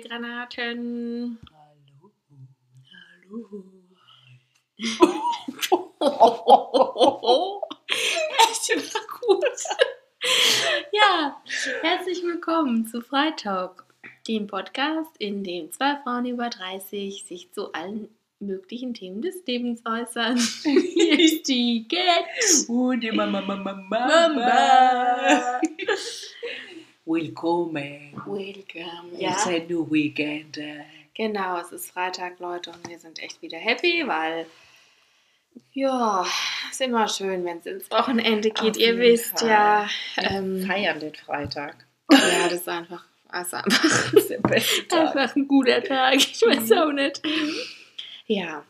Granaten. Hallo. Hallo. Echt immer gut. Ja, herzlich willkommen zu Freitalk, dem Podcast, in dem zwei Frauen über 30 sich zu allen möglichen Themen des Lebens äußern. Hier ist die Get. Und die Mama, Mama, Mama. Mama. Willkommen. Welcome. Ja. Es Ja, ist nur Weekend. äh. genau, es ist Freitag, Leute, und wir sind echt wieder happy, weil ja, ist immer schön, wenn es ins Wochenende geht. Auf Ihr wisst Fall. ja, Wir ähm, feiern den Freitag. ja, das ist einfach, also einfach Das ist. Einfach ein guter Tag, ich weiß Mhm. auch nicht. Ja.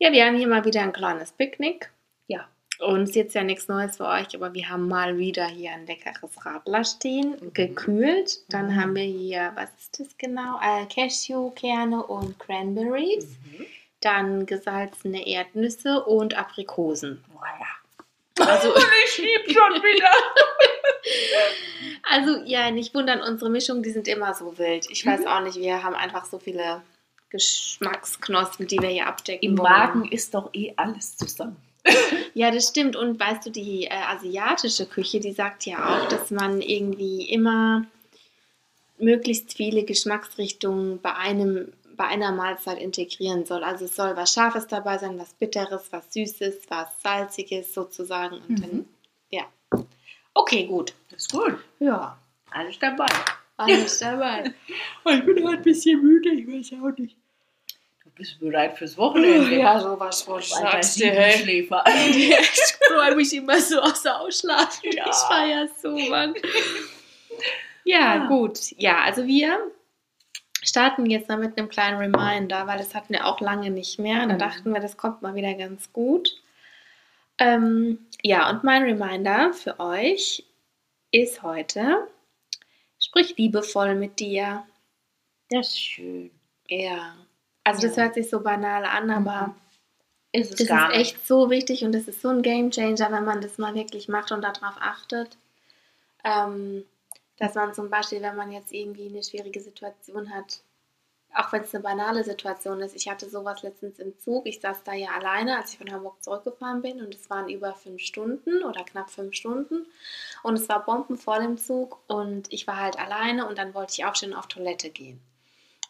Ja, wir haben hier mal wieder ein kleines Picknick. Ja. Und ist jetzt ja nichts Neues für euch, aber wir haben mal wieder hier ein leckeres Radler stehen, Mhm. gekühlt. Dann Mhm. haben wir hier, was ist das genau? Äh, Cashewkerne und Cranberries. Mhm. Dann gesalzene Erdnüsse und Aprikosen. Oh ja. Also, ich lieb schon wieder. also ja, nicht wundern, unsere Mischungen, die sind immer so wild. Ich weiß Mhm. auch nicht, wir haben einfach so viele Geschmacksknospen, die wir hier abdecken Im wollen. Magen ist doch eh alles zusammen. Ja, das stimmt. Und weißt du, die äh, asiatische Küche, die sagt ja auch, dass man irgendwie immer möglichst viele Geschmacksrichtungen bei einem bei einer Mahlzeit integrieren soll. Also es soll was Scharfes dabei sein, was Bitteres, was Süßes, was Salziges sozusagen. Und Mhm. dann, ja. Okay, gut. Das ist gut. Ja, Alles dabei. alles dabei. Ich bin heute ein bisschen müde, ich weiß auch nicht. Du bist bereit fürs Wochenende. ja, sowas von Alter, sagst du, hey. Siebenschläfer. Ich freue mich immer so aus der Ausschlafen. Ja. Ich feiere so, Mann. Ja, Ja. gut. Ja, also wir starten jetzt mal mit einem kleinen Reminder, weil das hatten wir auch lange nicht mehr. Da Mhm. dachten wir, das kommt mal wieder ganz gut. Ähm, ja, und mein Reminder für euch ist heute, sprich liebevoll mit dir. Das ist schön. Ja. Also das hört sich so banal an, aber Ist es das ist nicht. echt so wichtig und das ist so ein Game Changer, wenn man das mal wirklich macht und darauf achtet. Ähm, dass man zum Beispiel, wenn man jetzt irgendwie eine schwierige Situation hat, auch wenn es eine banale Situation ist, ich hatte sowas letztens im Zug, ich saß da ja alleine, als ich von Hamburg zurückgefahren bin und es waren über fünf Stunden oder knapp fünf Stunden und es war bombenvoll im Zug und ich war halt alleine und dann wollte ich aufstehen und auf Toilette gehen.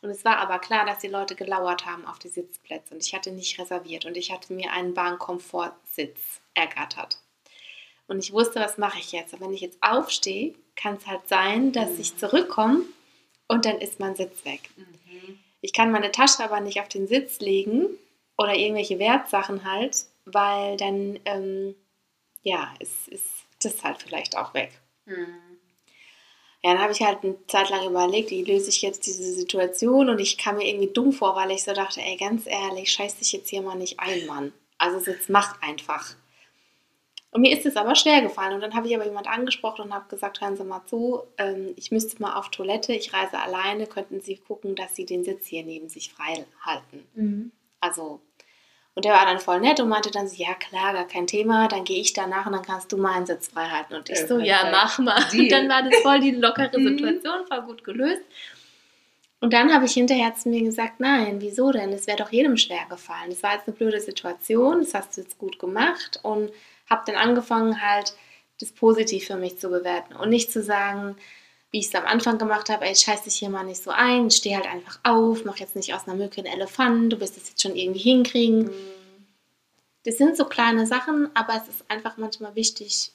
Und es war aber klar, dass die Leute gelauert haben auf die Sitzplätze und ich hatte nicht reserviert und ich hatte mir einen Bahnkomfortsitz ergattert. Und ich wusste, was mache ich jetzt? Und wenn ich jetzt aufstehe, kann es halt sein, dass ich zurückkomme und dann ist mein Sitz weg. Mhm. Ich kann meine Tasche aber nicht auf den Sitz legen oder irgendwelche Wertsachen halt, weil dann, ähm, ja, ist, ist das halt vielleicht auch weg. Mhm. Ja, dann habe ich halt eine Zeit lang überlegt, wie löse ich jetzt diese Situation und ich kam mir irgendwie dumm vor, weil ich so dachte, ey, ganz ehrlich, scheiß dich jetzt hier mal nicht ein, Mann. Also jetzt mach einfach. Und mir ist es aber schwer gefallen und dann habe ich aber jemand angesprochen und habe gesagt, hören Sie mal zu, ähm, ich müsste mal auf Toilette, ich reise alleine, könnten Sie gucken, dass Sie den Sitz hier neben sich frei halten. Mhm. Also, und der war dann voll nett und meinte dann so, ja klar, gar kein Thema, dann gehe ich danach und dann kannst du meinen Sitz frei halten. Und ich Ja, so, ja, mach mal. Deal. Und dann war das voll die lockere Mhm. Situation, voll gut gelöst. Und dann habe ich hinterher zu mir gesagt, nein, wieso denn? Es wäre doch jedem schwer gefallen. Das war jetzt eine blöde Situation, das hast du jetzt gut gemacht und habe dann angefangen halt, das positiv für mich zu bewerten und nicht zu sagen, wie ich es am Anfang gemacht habe, ey, scheiß dich hier mal nicht so ein, steh halt einfach auf, mach jetzt nicht aus einer Mücke einen Elefant, du wirst es jetzt schon irgendwie hinkriegen. Das sind so kleine Sachen, aber es ist einfach manchmal wichtig,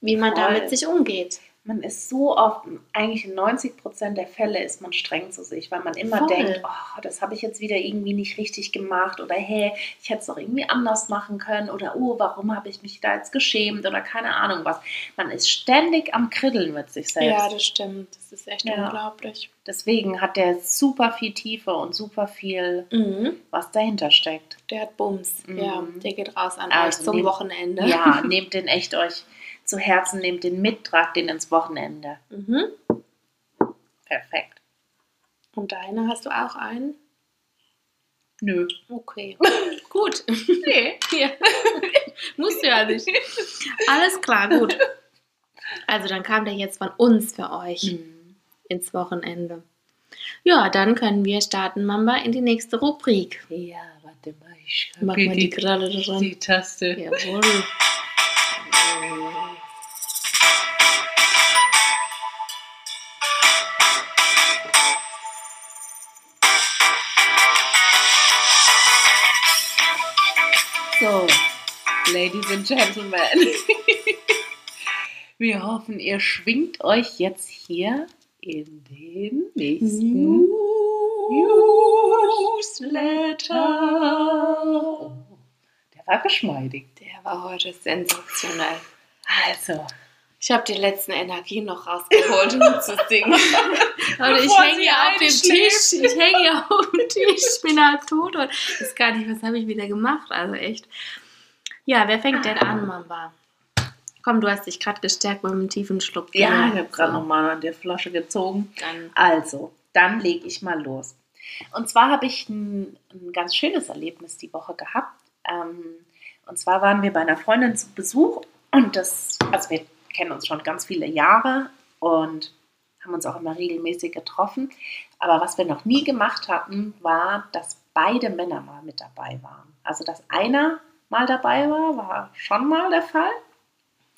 wie man Voll. damit sich umgeht. Man ist so oft, eigentlich in 90 Prozent der Fälle ist man streng zu sich, weil man immer Voll. denkt, oh, das habe ich jetzt wieder irgendwie nicht richtig gemacht oder hey, ich hätte es doch irgendwie anders machen können oder oh, warum habe ich mich da jetzt geschämt oder keine Ahnung was. Man ist ständig am Kriddeln mit sich selbst. Ja, das stimmt. Das ist echt Ja. unglaublich. Deswegen hat der super viel Tiefe und super viel, Mhm. was dahinter steckt. Der hat Bums. Mhm. Ja, der geht raus an Also euch zum nehm- Wochenende. Ja, nehmt den echt euch zu Herzen, nehmt den mit, tragt den ins Wochenende. Mhm. Perfekt. Und deine hast du auch einen? Nö. Okay. Gut. Nee. Ja. Musst du ja nicht. Alles klar, gut. Also dann kam der jetzt von uns für euch ins Wochenende. Ja, dann können wir starten, Mamba, in die nächste Rubrik. Ja, warte mal, ich Mach mal die Kralle dran. die Taste. Jawohl. Ladies and Gentlemen. Wir hoffen, ihr schwingt euch jetzt hier in den nächsten Newsletter. Oh, der war geschmeidig. Der war heute sensationell. Also, Ich habe die letzten Energien noch rausgeholt, um zu singen. Leute, ich hänge hier auf dem. Tisch. Ich hänge hier auf dem Tisch. Ich bin halt tot und ich weiß gar nicht, was habe ich wieder gemacht. Also echt. Ja, wer fängt denn an, Mamba? Komm, du hast dich gerade gestärkt mit einem tiefen Schluck. ja, Bier. ich habe gerade nochmal an der Flasche gezogen. Dann Also, dann lege ich mal los. Und zwar habe ich ein, ein ganz schönes Erlebnis die Woche gehabt. Ähm, und zwar waren wir bei einer Freundin zu Besuch und das, also wir kennen uns schon ganz viele Jahre und haben uns auch immer regelmäßig getroffen. Aber was wir noch nie gemacht hatten, war, dass beide Männer mal mit dabei waren. Also, dass einer mal dabei war, war schon mal der Fall.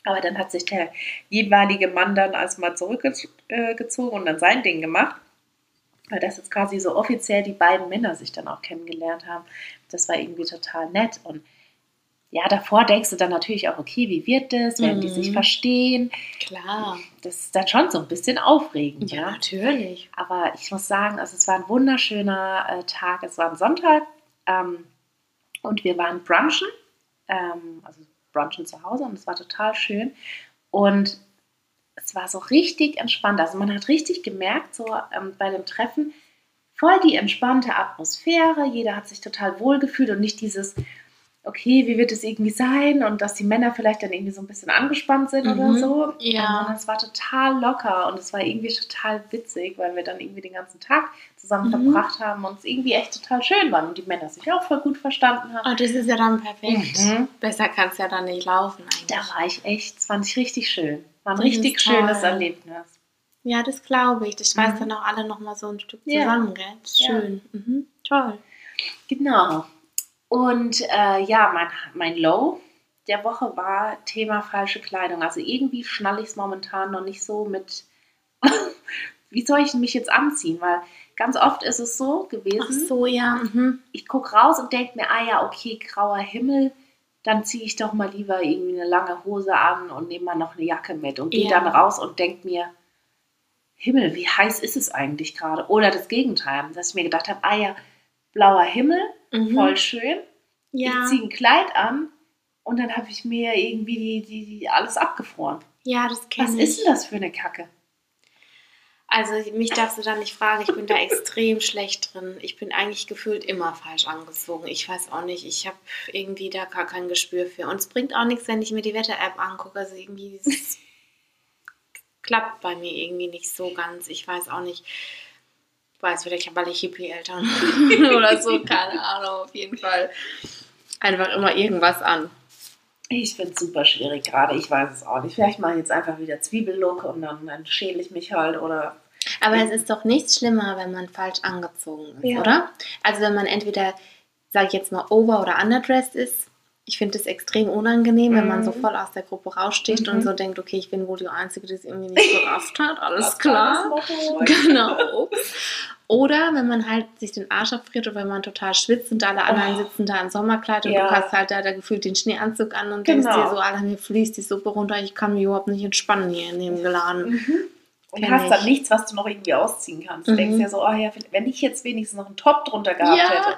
Aber dann hat sich der jeweilige Mann dann erstmal zurückgezogen und dann sein Ding gemacht. Weil das jetzt quasi so offiziell die beiden Männer sich dann auch kennengelernt haben. Das war irgendwie total nett. Und ja, davor denkst du dann natürlich auch, okay, wie wird das? Werden die Mhm. sich verstehen? klar. Das ist dann schon so ein bisschen aufregend. Ja, Ja, natürlich. aber ich muss sagen, also es war ein wunderschöner äh, Tag. Es war ein Sonntag ähm, und wir waren brunchen, ähm, also brunchen zu Hause und es war total schön. Und es war so richtig entspannt. Also man hat richtig gemerkt, so ähm, bei dem Treffen, voll die entspannte Atmosphäre. Jeder hat sich total wohl gefühlt und nicht dieses, okay, wie wird es irgendwie sein? Und dass die Männer vielleicht dann irgendwie so ein bisschen angespannt sind oder Mhm. so. Ja. Sondern es war total locker und es war irgendwie total witzig, weil wir dann irgendwie den ganzen Tag zusammen Mhm. verbracht haben und es irgendwie echt total schön war und die Männer sich auch voll gut verstanden haben. Oh, das ist ja dann perfekt. Mhm. Besser kann es ja dann nicht laufen eigentlich. Da war ich echt, das fand ich richtig schön. War ein Das richtig toll. schönes Erlebnis. Ja, das glaube ich. Das schweißt Mhm. dann auch alle nochmal so ein Stück Ja. zusammen, gell? Das ist Ja. Schön. Mhm. Toll. Genau. Und äh, ja, mein, mein Low der Woche war Thema falsche Kleidung. Also irgendwie schnalle ich es momentan noch nicht so mit, wie soll ich mich jetzt anziehen? Weil ganz oft ist es so gewesen, Ach so, ja. Mhm. ich gucke raus und denke mir, ah ja, okay, grauer Himmel, dann ziehe ich doch mal lieber irgendwie eine lange Hose an und nehme mal noch eine Jacke mit und gehe Ja. dann raus und denke mir, Himmel, wie heiß ist es eigentlich gerade? Oder das Gegenteil, dass ich mir gedacht habe, ah ja, blauer Himmel, Mhm. voll schön. Ja. Ich ziehe ein Kleid an und dann habe ich mir irgendwie die, die, die alles abgefroren. ja, das kenne Was ich. ist denn das für eine Kacke? Also mich darfst du da nicht fragen, ich bin da extrem schlecht drin. Ich bin eigentlich gefühlt immer falsch angezogen. Ich weiß auch nicht, ich habe irgendwie da gar kein Gespür für. Und es bringt auch nichts, wenn ich mir die Wetter-App angucke. Also irgendwie es klappt bei mir irgendwie nicht so ganz. Ich weiß auch nicht. Ich weiß vielleicht, weil ich Hippie-Eltern oder so, keine Ahnung, auf jeden Fall. Einfach immer irgendwas an. Ich finde es super schwierig gerade. Ich weiß es auch nicht. Vielleicht mache ich jetzt einfach wieder Zwiebellook und dann, dann schäle ich mich halt oder. Aber es ist doch nichts schlimmer, wenn man falsch angezogen ist, Ja. oder? Also wenn man entweder, sage ich jetzt mal, over- oder underdressed ist. Ich finde es extrem unangenehm, wenn man Mhm. so voll aus der Gruppe raussticht Mhm. und so denkt, okay, ich bin wohl die Einzige, die es irgendwie nicht gerafft hat. Alles Das klar. Motto. Genau. Oder wenn man halt sich den Arsch abfriert oder wenn man total schwitzt und alle anderen Oh. sitzen da im Sommerkleid und Ja. du hast halt da, da gefühlt den Schneeanzug an und denkst Genau. dir so, Alter, mir fließt die Suppe runter, ich kann mich überhaupt nicht entspannen hier in dem Laden. Mhm. Und hast dann ich. nichts, was du noch irgendwie ausziehen kannst. Du Mhm. denkst ja so, oh ja, wenn ich jetzt wenigstens noch einen Top drunter gehabt Ja. hätte.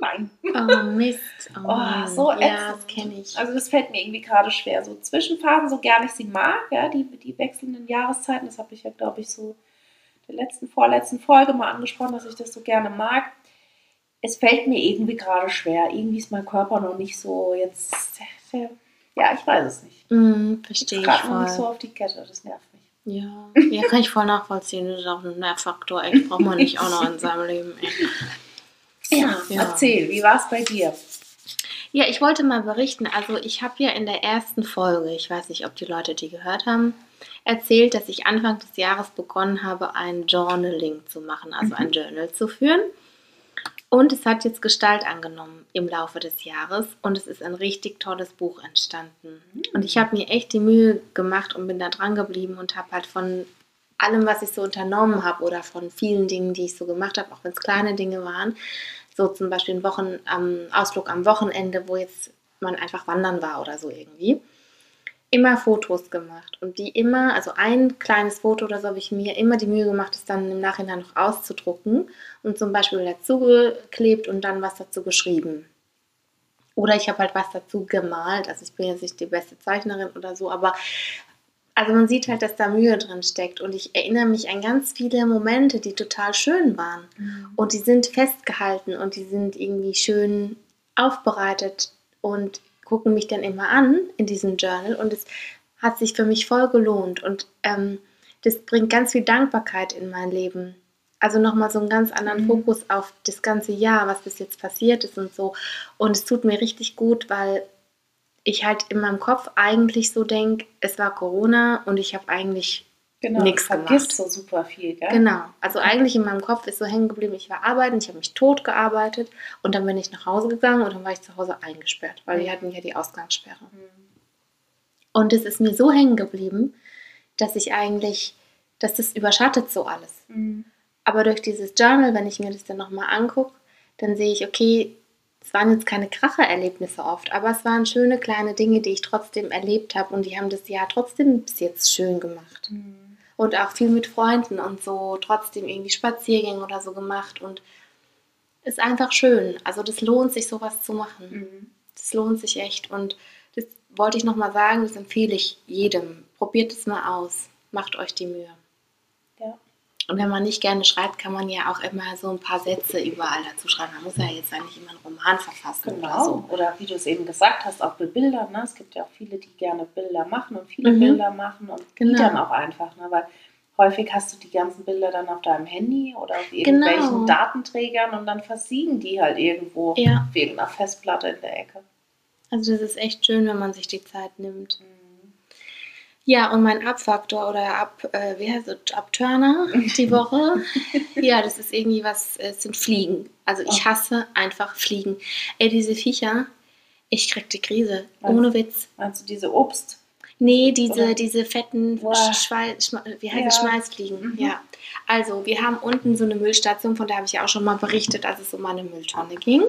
Nein. Oh Mist. Oh, Oh, so Ja, ätzend. das kenne ich. Also das fällt mir irgendwie gerade schwer. So Zwischenphasen, so gern ich sie mag, ja, die, die wechselnden Jahreszeiten, das habe ich ja, glaube ich, so in der letzten, vorletzten Folge mal angesprochen, dass ich das so gerne mag. Es fällt mir irgendwie gerade schwer. Irgendwie ist mein Körper noch nicht so jetzt. Ja, ich weiß es nicht. Mm, verstehe ich Gerade noch nicht so auf die Kette, das nervt mich. Ja. ja, kann ich voll nachvollziehen. Das ist auch ein Nervfaktor. Echt, braucht man nicht auch noch in seinem Leben. Ey. Ja, Ja. erzähl, wie war es bei dir? Ja, ich wollte mal berichten. Also, ich habe ja in der ersten Folge, ich weiß nicht, ob die Leute die gehört haben, erzählt, dass ich Anfang des Jahres begonnen habe, ein Journaling zu machen, also Mhm. ein Journal zu führen. Und es hat jetzt Gestalt angenommen im Laufe des Jahres und es ist ein richtig tolles Buch entstanden. Und ich habe mir echt die Mühe gemacht und bin da dran geblieben und habe halt von allem, was ich so unternommen habe oder von vielen Dingen, die ich so gemacht habe, auch wenn es kleine Dinge waren, so zum Beispiel ein Wochen, am Ausflug am Wochenende, wo jetzt man einfach wandern war oder so irgendwie, immer Fotos gemacht und die immer, also ein kleines Foto oder so habe ich mir immer die Mühe gemacht, es dann im Nachhinein noch auszudrucken und zum Beispiel dazu geklebt und dann was dazu geschrieben. Oder ich habe halt was dazu gemalt, also ich bin jetzt nicht die beste Zeichnerin oder so, aber also man sieht halt, dass da Mühe drin steckt und ich erinnere mich an ganz viele Momente, die total schön waren. Und die sind festgehalten und die sind irgendwie schön aufbereitet und gucken mich dann immer an in diesem Journal und es hat sich für mich voll gelohnt und ähm, das bringt ganz viel Dankbarkeit in mein Leben. Also nochmal so einen ganz anderen Mhm. Fokus auf das ganze Jahr, was bis jetzt passiert ist und so. Und es tut mir richtig gut, weil ich halt in meinem Kopf eigentlich so denke, es war Corona und ich habe eigentlich Genau, vergisst gemacht. so super viel, gell? Genau. Also eigentlich in meinem Kopf ist so hängen geblieben, ich war arbeiten, ich habe mich tot gearbeitet und dann bin ich nach Hause gegangen und dann war ich zu Hause eingesperrt, weil wir hatten ja die Ausgangssperre. Mhm. Und es ist mir so hängen geblieben, dass ich eigentlich, dass das überschattet so alles. Mhm. Aber durch dieses Journal, wenn ich mir das dann nochmal angucke, dann sehe ich, okay, es waren jetzt keine Krachererlebnisse oft, aber es waren schöne kleine Dinge, die ich trotzdem erlebt habe und die haben das Jahr trotzdem bis jetzt schön gemacht. Mhm. Und auch viel mit Freunden und so, trotzdem irgendwie Spaziergänge oder so gemacht und ist einfach schön. Also das lohnt sich, sowas zu machen. Mhm. Das lohnt sich echt und das wollte ich nochmal sagen, das empfehle ich jedem. Probiert es mal aus, macht euch die Mühe. Und wenn man nicht gerne schreibt, kann man ja auch immer so ein paar Sätze überall dazu schreiben. Man muss ja jetzt eigentlich immer einen Roman verfassen oder Genau. so. Oder wie du es eben gesagt hast, auch mit Bildern. Ne? Es gibt ja auch viele, die gerne Bilder machen und viele Mhm. Bilder machen und die Genau. dann auch einfach. Ne? Weil häufig hast du die ganzen Bilder dann auf deinem Handy oder auf irgendwelchen Genau. Datenträgern und dann versiegen die halt irgendwo Ja. auf irgendeiner Festplatte in der Ecke. Also das ist echt schön, wenn man sich die Zeit nimmt. Mhm. Ja, und mein Abfaktor oder Ab, äh, wie heißt es, Abturner die Woche, ja, das ist irgendwie was, äh, es sind Fliegen. Also ich Oh. hasse einfach Fliegen. Ey, diese Viecher, ich krieg die Krise, ohne Witz. Meinst du diese Obst? Nee, diese, Oder? diese fetten wie heißt Ja. Schmalzfliegen. Mhm. Ja. Also, wir haben unten so eine Müllstation, von der habe ich ja auch schon mal berichtet, als es um meine Mülltonne ging.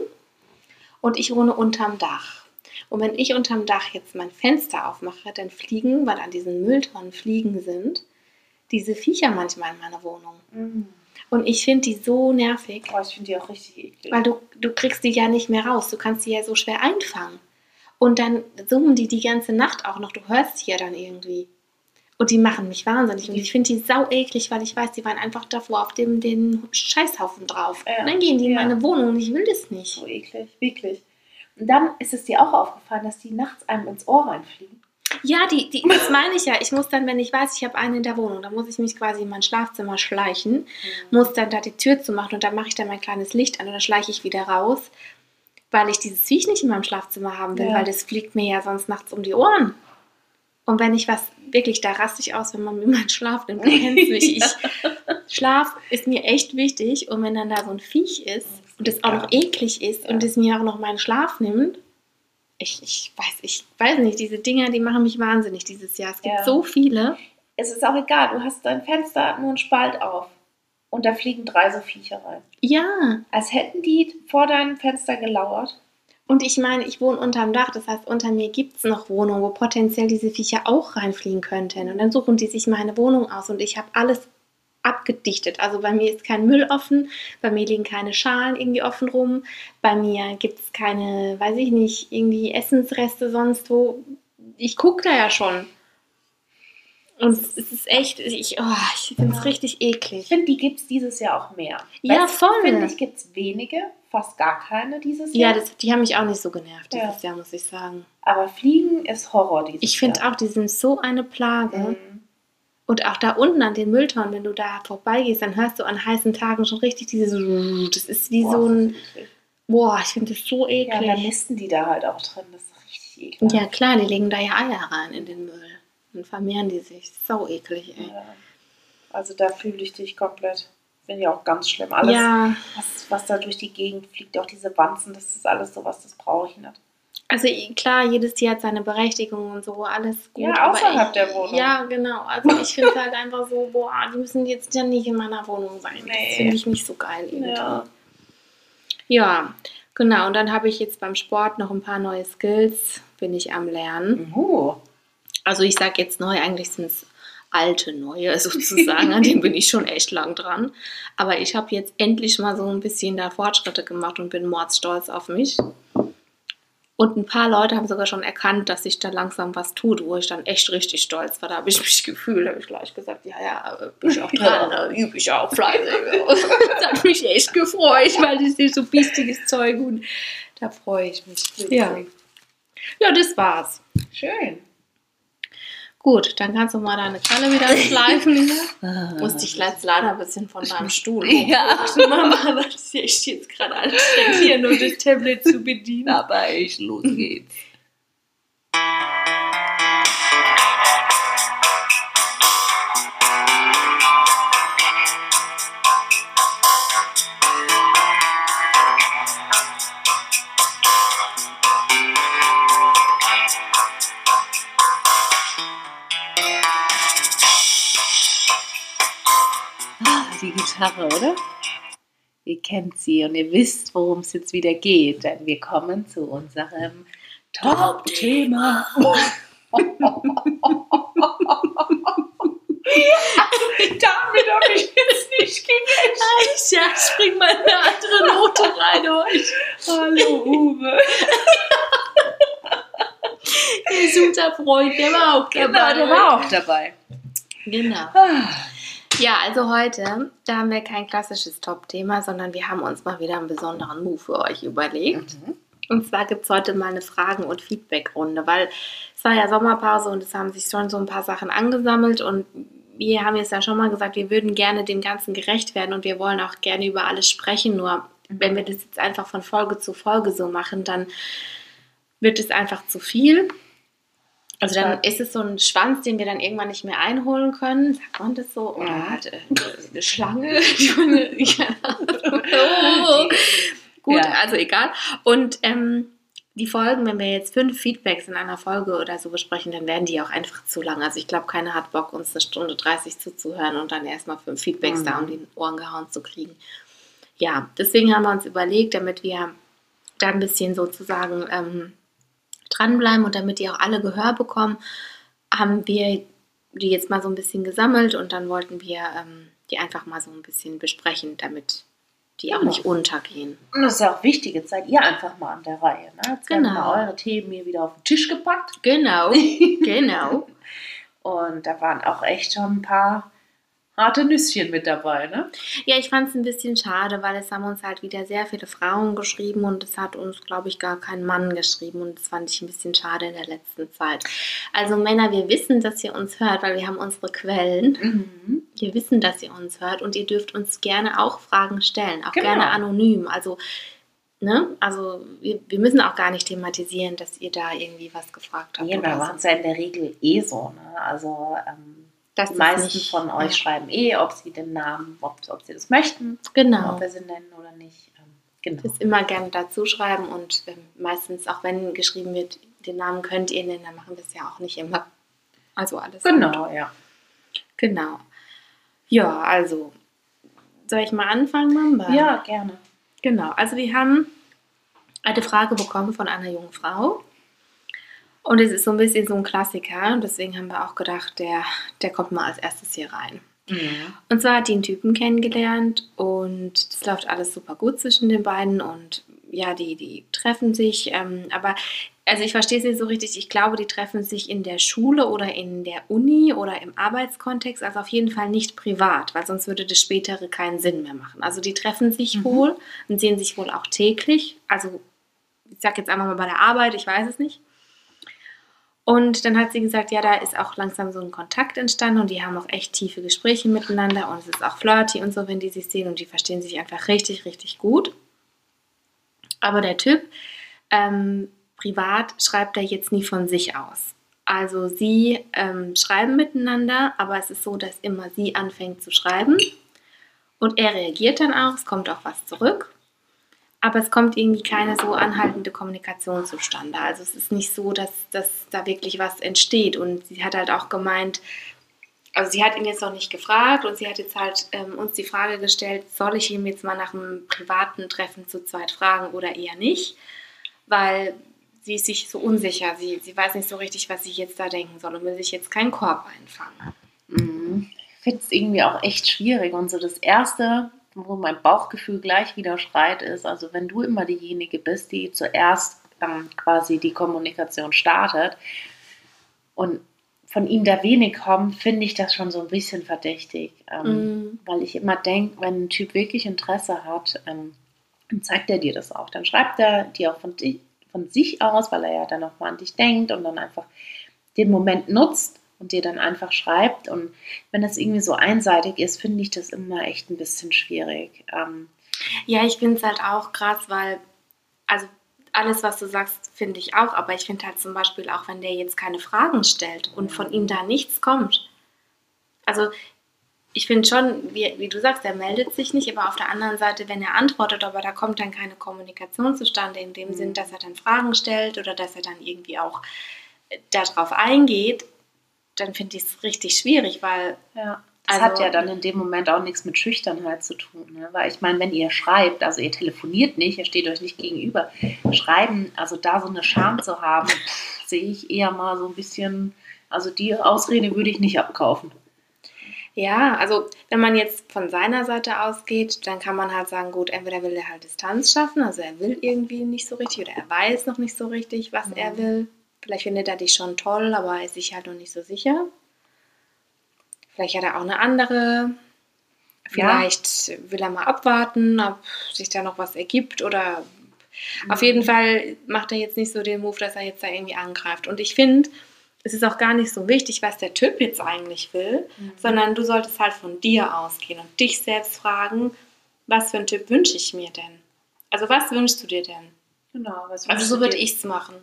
Und ich wohne unterm Dach. Und wenn ich unterm Dach jetzt mein Fenster aufmache, dann fliegen, weil an diesen Mülltonnen Fliegen sind, diese Viecher manchmal in meiner Wohnung. Mhm. Und ich finde die so nervig, Oh, ich finde die auch richtig eklig. weil du, du kriegst die ja nicht mehr raus. Du kannst die ja so schwer einfangen. Und dann summen die die ganze Nacht auch noch. Du hörst die ja dann irgendwie. Und die machen mich wahnsinnig. Und ich finde die sau eklig, weil ich weiß, die waren einfach davor auf dem den Scheißhaufen drauf. Ja. Und dann gehen die in Ja. meine Wohnung und ich will das nicht. so eklig, wirklich. Und dann ist es dir auch aufgefallen, dass die nachts einem ins Ohr reinfliegen. Ja, die, die, das meine ich ja. Ich muss dann, wenn ich weiß, ich habe einen in der Wohnung, dann muss ich mich quasi in mein Schlafzimmer schleichen, muss dann da die Tür zumachen und dann mache ich da mein kleines Licht an und dann schleiche ich wieder raus, weil ich dieses Viech nicht in meinem Schlafzimmer haben will, Ja. weil das fliegt mir ja sonst nachts um die Ohren. Und wenn ich was, wirklich, da raste ich aus, wenn man mir meinen Schlaf nimmt. Du kennst mich. Ich, Schlaf ist mir echt wichtig und wenn dann da so ein Viech ist und es auch noch eklig ist und Ja. es mir auch noch meinen Schlaf nimmt, ich, ich weiß, ich weiß nicht, diese Dinger, die machen mich wahnsinnig dieses Jahr. Es gibt Ja. so viele. Es ist auch egal, du hast dein Fenster nur einen Spalt auf. Und da fliegen drei so Viecher rein. Ja. Als hätten die vor deinem Fenster gelauert. Und ich meine, ich wohne unterm Dach, das heißt, unter mir gibt es noch Wohnungen, wo potenziell diese Viecher auch reinfliegen könnten. Und dann suchen die sich meine Wohnung aus und ich habe alles abgedichtet. Also bei mir ist kein Müll offen, bei mir liegen keine Schalen irgendwie offen rum, bei mir gibt es keine, weiß ich nicht, irgendwie Essensreste sonst wo. Ich gucke da ja schon. Und es ist echt, ich, oh, ich finde es Ja. richtig Ich eklig. finde, die gibt es dieses Jahr auch mehr. Ja, du, voll. Finde ich, gibt es wenige, fast gar keine dieses Ja, Jahr. das, die haben mich auch nicht so genervt Ja. dieses Jahr, muss ich sagen. Aber Fliegen ist Horror dieses Ich finde Jahr. auch, die sind so eine Plage. Mhm. Und auch da unten an den Mülltonnen, wenn du da vorbeigehst, dann hörst du an heißen Tagen schon richtig dieses. Das ist wie Boah, so ein. eklig. Boah, ich finde das so Ja, dann eklig. nisten die da halt auch drin. Das ist richtig eklig. Ja, klar, die legen da ja Eier rein in den Müll. Dann vermehren die sich. So eklig, ey. Ja. Also da fühle ich dich komplett. Finde ich auch ganz schlimm. Alles, ja, was, was da durch die Gegend fliegt, auch diese Wanzen, das ist alles sowas, das brauche ich nicht. Also klar, jedes Tier hat seine Berechtigung und so, alles gut. Ja, außerhalb ich, der Wohnung. Ja, genau. Also ich finde es halt einfach so, boah, die müssen jetzt ja nicht in meiner Wohnung sein. Nee. Das finde ich nicht so geil. irgendwie. Ja. Ja, genau. Und dann habe ich jetzt beim Sport noch ein paar neue Skills, bin ich am Lernen. Uh, Also ich sage jetzt neu, eigentlich sind es alte neue sozusagen, an denen bin ich schon echt lang dran. Aber ich habe jetzt endlich mal so ein bisschen da Fortschritte gemacht und bin mordsstolz auf mich. Und ein paar Leute haben sogar schon erkannt, dass sich da langsam was tut, wo ich dann echt richtig stolz war. Da habe ich mich gefühlt, habe ich gleich gesagt, ja, ja, bin ich auch dran, da übe ich auch fleißig. das hat mich echt gefreut, weil das ist so biestiges Zeug und da freue ich mich. Ja. ja, das war's. schön. Gut, dann kannst du mal deine Kralle wieder schleifen. Lina. Musste ich jetzt leider ein bisschen von deinem Stuhl Ja. Mama, das ist echt jetzt gerade anstrengend, hier nur das Tablet zu bedienen. Aber ich, los geht's. Gitarre, oder? Ihr kennt sie und ihr wisst, worum es jetzt wieder geht, denn wir kommen zu unserem Top-Thema. Damit habe ich jetzt nicht gerechnet. Ja, spring mal eine andere Note rein, euch. Hallo Uwe. Der super Freund, der war auch Genau, der war auch dabei. Genau. Ah, Ja, also heute, da haben wir kein klassisches Top-Thema, sondern wir haben uns mal wieder einen besonderen Move für euch überlegt. Mhm. Und zwar gibt es heute mal eine Fragen- und Feedback-Runde, weil es war ja Sommerpause und es haben sich schon so ein paar Sachen angesammelt und wir haben jetzt ja schon mal gesagt, wir würden gerne dem Ganzen gerecht werden und wir wollen auch gerne über alles sprechen. Nur wenn wir das jetzt einfach von Folge zu Folge so machen, dann wird es einfach zu viel. Also dann ist es so ein Schwanz, den wir dann irgendwann nicht mehr einholen können. Sagt man das so? Oder Ja. halt, äh, eine Schlange? Oh. Gut, Ja. also egal. Und ähm, die Folgen, wenn wir jetzt fünf Feedbacks in einer Folge oder so besprechen, dann werden die auch einfach zu lang. Also ich glaube, keiner hat Bock, uns eine Stunde 30 zuzuhören und dann erstmal fünf Feedbacks Mhm. da um die Ohren gehauen zu kriegen. Ja, deswegen haben wir uns überlegt, damit wir da ein bisschen sozusagen ähm, dranbleiben und damit die auch alle Gehör bekommen, haben wir die jetzt mal so ein bisschen gesammelt und dann wollten wir ähm, die einfach mal so ein bisschen besprechen, damit die auch Genau. nicht untergehen. Und das ist ja auch wichtig, jetzt seid ihr einfach mal an der Reihe. Ne? Jetzt werden Genau. mal eure Themen hier wieder auf den Tisch gepackt. Genau, genau. Und da waren auch echt schon ein paar harte Nüsschen mit dabei, ne? Ja, ich fand es ein bisschen schade, weil es haben uns halt wieder sehr viele Frauen geschrieben und es hat uns, glaube ich, gar kein Mann geschrieben und das fand ich ein bisschen schade in der letzten Zeit. Also Männer, wir wissen, dass ihr uns hört, weil wir haben unsere Quellen. Mhm. Wir wissen, dass ihr uns hört und ihr dürft uns gerne auch Fragen stellen, auch Genau. gerne anonym. Also, ne, also wir, wir müssen auch gar nicht thematisieren, dass ihr da irgendwie was gefragt habt. Ja, wir oder machen so. es ja in der Regel eh so. Ne? Also ähm, Das die ist meisten nicht- von euch ja. schreiben eh, ob sie den Namen, ob, ob sie das möchten, Genau. ob wir sie nennen oder nicht. Ähm, genau. Das immer gerne dazu schreiben und ähm, meistens, auch wenn geschrieben wird, den Namen könnt ihr nennen, dann machen wir es ja auch nicht immer. Also alles. gut. Genau, ja. Genau. Ja, also, soll ich mal anfangen, Mamba? Ja, gerne. Genau, also wir haben eine Frage bekommen von einer jungen Frau. Und es ist so ein bisschen so ein Klassiker. Und deswegen haben wir auch gedacht, der, der kommt mal als erstes hier rein. Mhm. Und zwar hat die einen Typen kennengelernt und das läuft alles super gut zwischen den beiden. Und ja, die, die treffen sich. Ähm, aber also ich verstehe es nicht so richtig. Ich glaube, die treffen sich in der Schule oder in der Uni oder im Arbeitskontext. Also auf jeden Fall nicht privat, weil sonst würde das spätere keinen Sinn mehr machen. Also die treffen sich Mhm. wohl und sehen sich wohl auch täglich. Also ich sage jetzt einfach mal bei der Arbeit, ich weiß es nicht. Und dann hat sie gesagt, ja, da ist auch langsam so ein Kontakt entstanden und die haben auch echt tiefe Gespräche miteinander und es ist auch flirty und so, wenn die sich sehen und die verstehen sich einfach richtig, richtig gut. Aber der Typ, ähm, privat schreibt er jetzt nie von sich aus. Also sie ähm, schreiben miteinander, aber es ist so, dass immer sie anfängt zu schreiben und er reagiert dann auch, es kommt auch was zurück, aber es kommt irgendwie keine so anhaltende Kommunikation zustande. Also es ist nicht so, dass, dass da wirklich was entsteht und sie hat halt auch gemeint, also sie hat ihn jetzt noch nicht gefragt und sie hat jetzt halt ähm, uns die Frage gestellt, soll ich ihm jetzt mal nach einem privaten Treffen zu zweit fragen oder eher nicht? Weil sie ist sich so unsicher, sie, sie weiß nicht so richtig, was sie jetzt da denken soll und will sich jetzt keinen Korb einfangen. Mhm. Ich finde es irgendwie auch echt schwierig und so das Erste, wo mein Bauchgefühl gleich wieder schreit, ist, also wenn du immer diejenige bist, die zuerst ähm, quasi die Kommunikation startet und von ihm da wenig kommt, finde ich das schon so ein bisschen verdächtig. Ähm, mm. Weil ich immer denke, wenn ein Typ wirklich Interesse hat, ähm, dann zeigt er dir das auch. Dann schreibt er dir auch von, von sich aus, weil er ja dann auch mal an dich denkt und dann einfach den Moment nutzt und dir dann einfach schreibt. Und wenn das irgendwie so einseitig ist, finde ich das immer echt ein bisschen schwierig. Ähm, ja, ich finde es halt auch krass, weil, also alles, was du sagst, finde ich auch, aber ich finde halt zum Beispiel auch, wenn der jetzt keine Fragen stellt und von ihm da nichts kommt. Also ich finde schon, wie, wie, du sagst, er meldet sich nicht, aber auf der anderen Seite, wenn er antwortet, aber da kommt dann keine Kommunikation zustande, in dem mhm. Sinn, dass er dann Fragen stellt oder dass er dann irgendwie auch äh, darauf eingeht, dann finde ich es richtig schwierig, weil ja. Das also, hat ja dann in dem Moment auch nichts mit Schüchternheit zu tun. Ne? Weil ich meine, wenn ihr schreibt, also ihr telefoniert nicht, ihr steht euch nicht gegenüber, schreiben, also da so eine Scham zu haben, sehe ich eher mal so ein bisschen, also die Ausrede würde ich nicht abkaufen. Ja, also wenn man jetzt von seiner Seite ausgeht, dann kann man halt sagen, gut, entweder will er halt Distanz schaffen, also er will irgendwie nicht so richtig oder er weiß noch nicht so richtig, was mhm. er will. Vielleicht findet er dich schon toll, aber ist sich halt noch nicht so sicher. Vielleicht hat er auch eine andere. Vielleicht ja. will er mal abwarten, ob sich da noch was ergibt oder mhm. auf jeden Fall macht er jetzt nicht so den Move, dass er jetzt da irgendwie angreift. Und ich finde, es ist auch gar nicht so wichtig, was der Typ jetzt eigentlich will, mhm. sondern du solltest halt von dir ausgehen und dich selbst fragen, was für einen Typ wünsche ich mir denn? Also was wünschst du dir denn? Genau. Was also so würde ich es machen.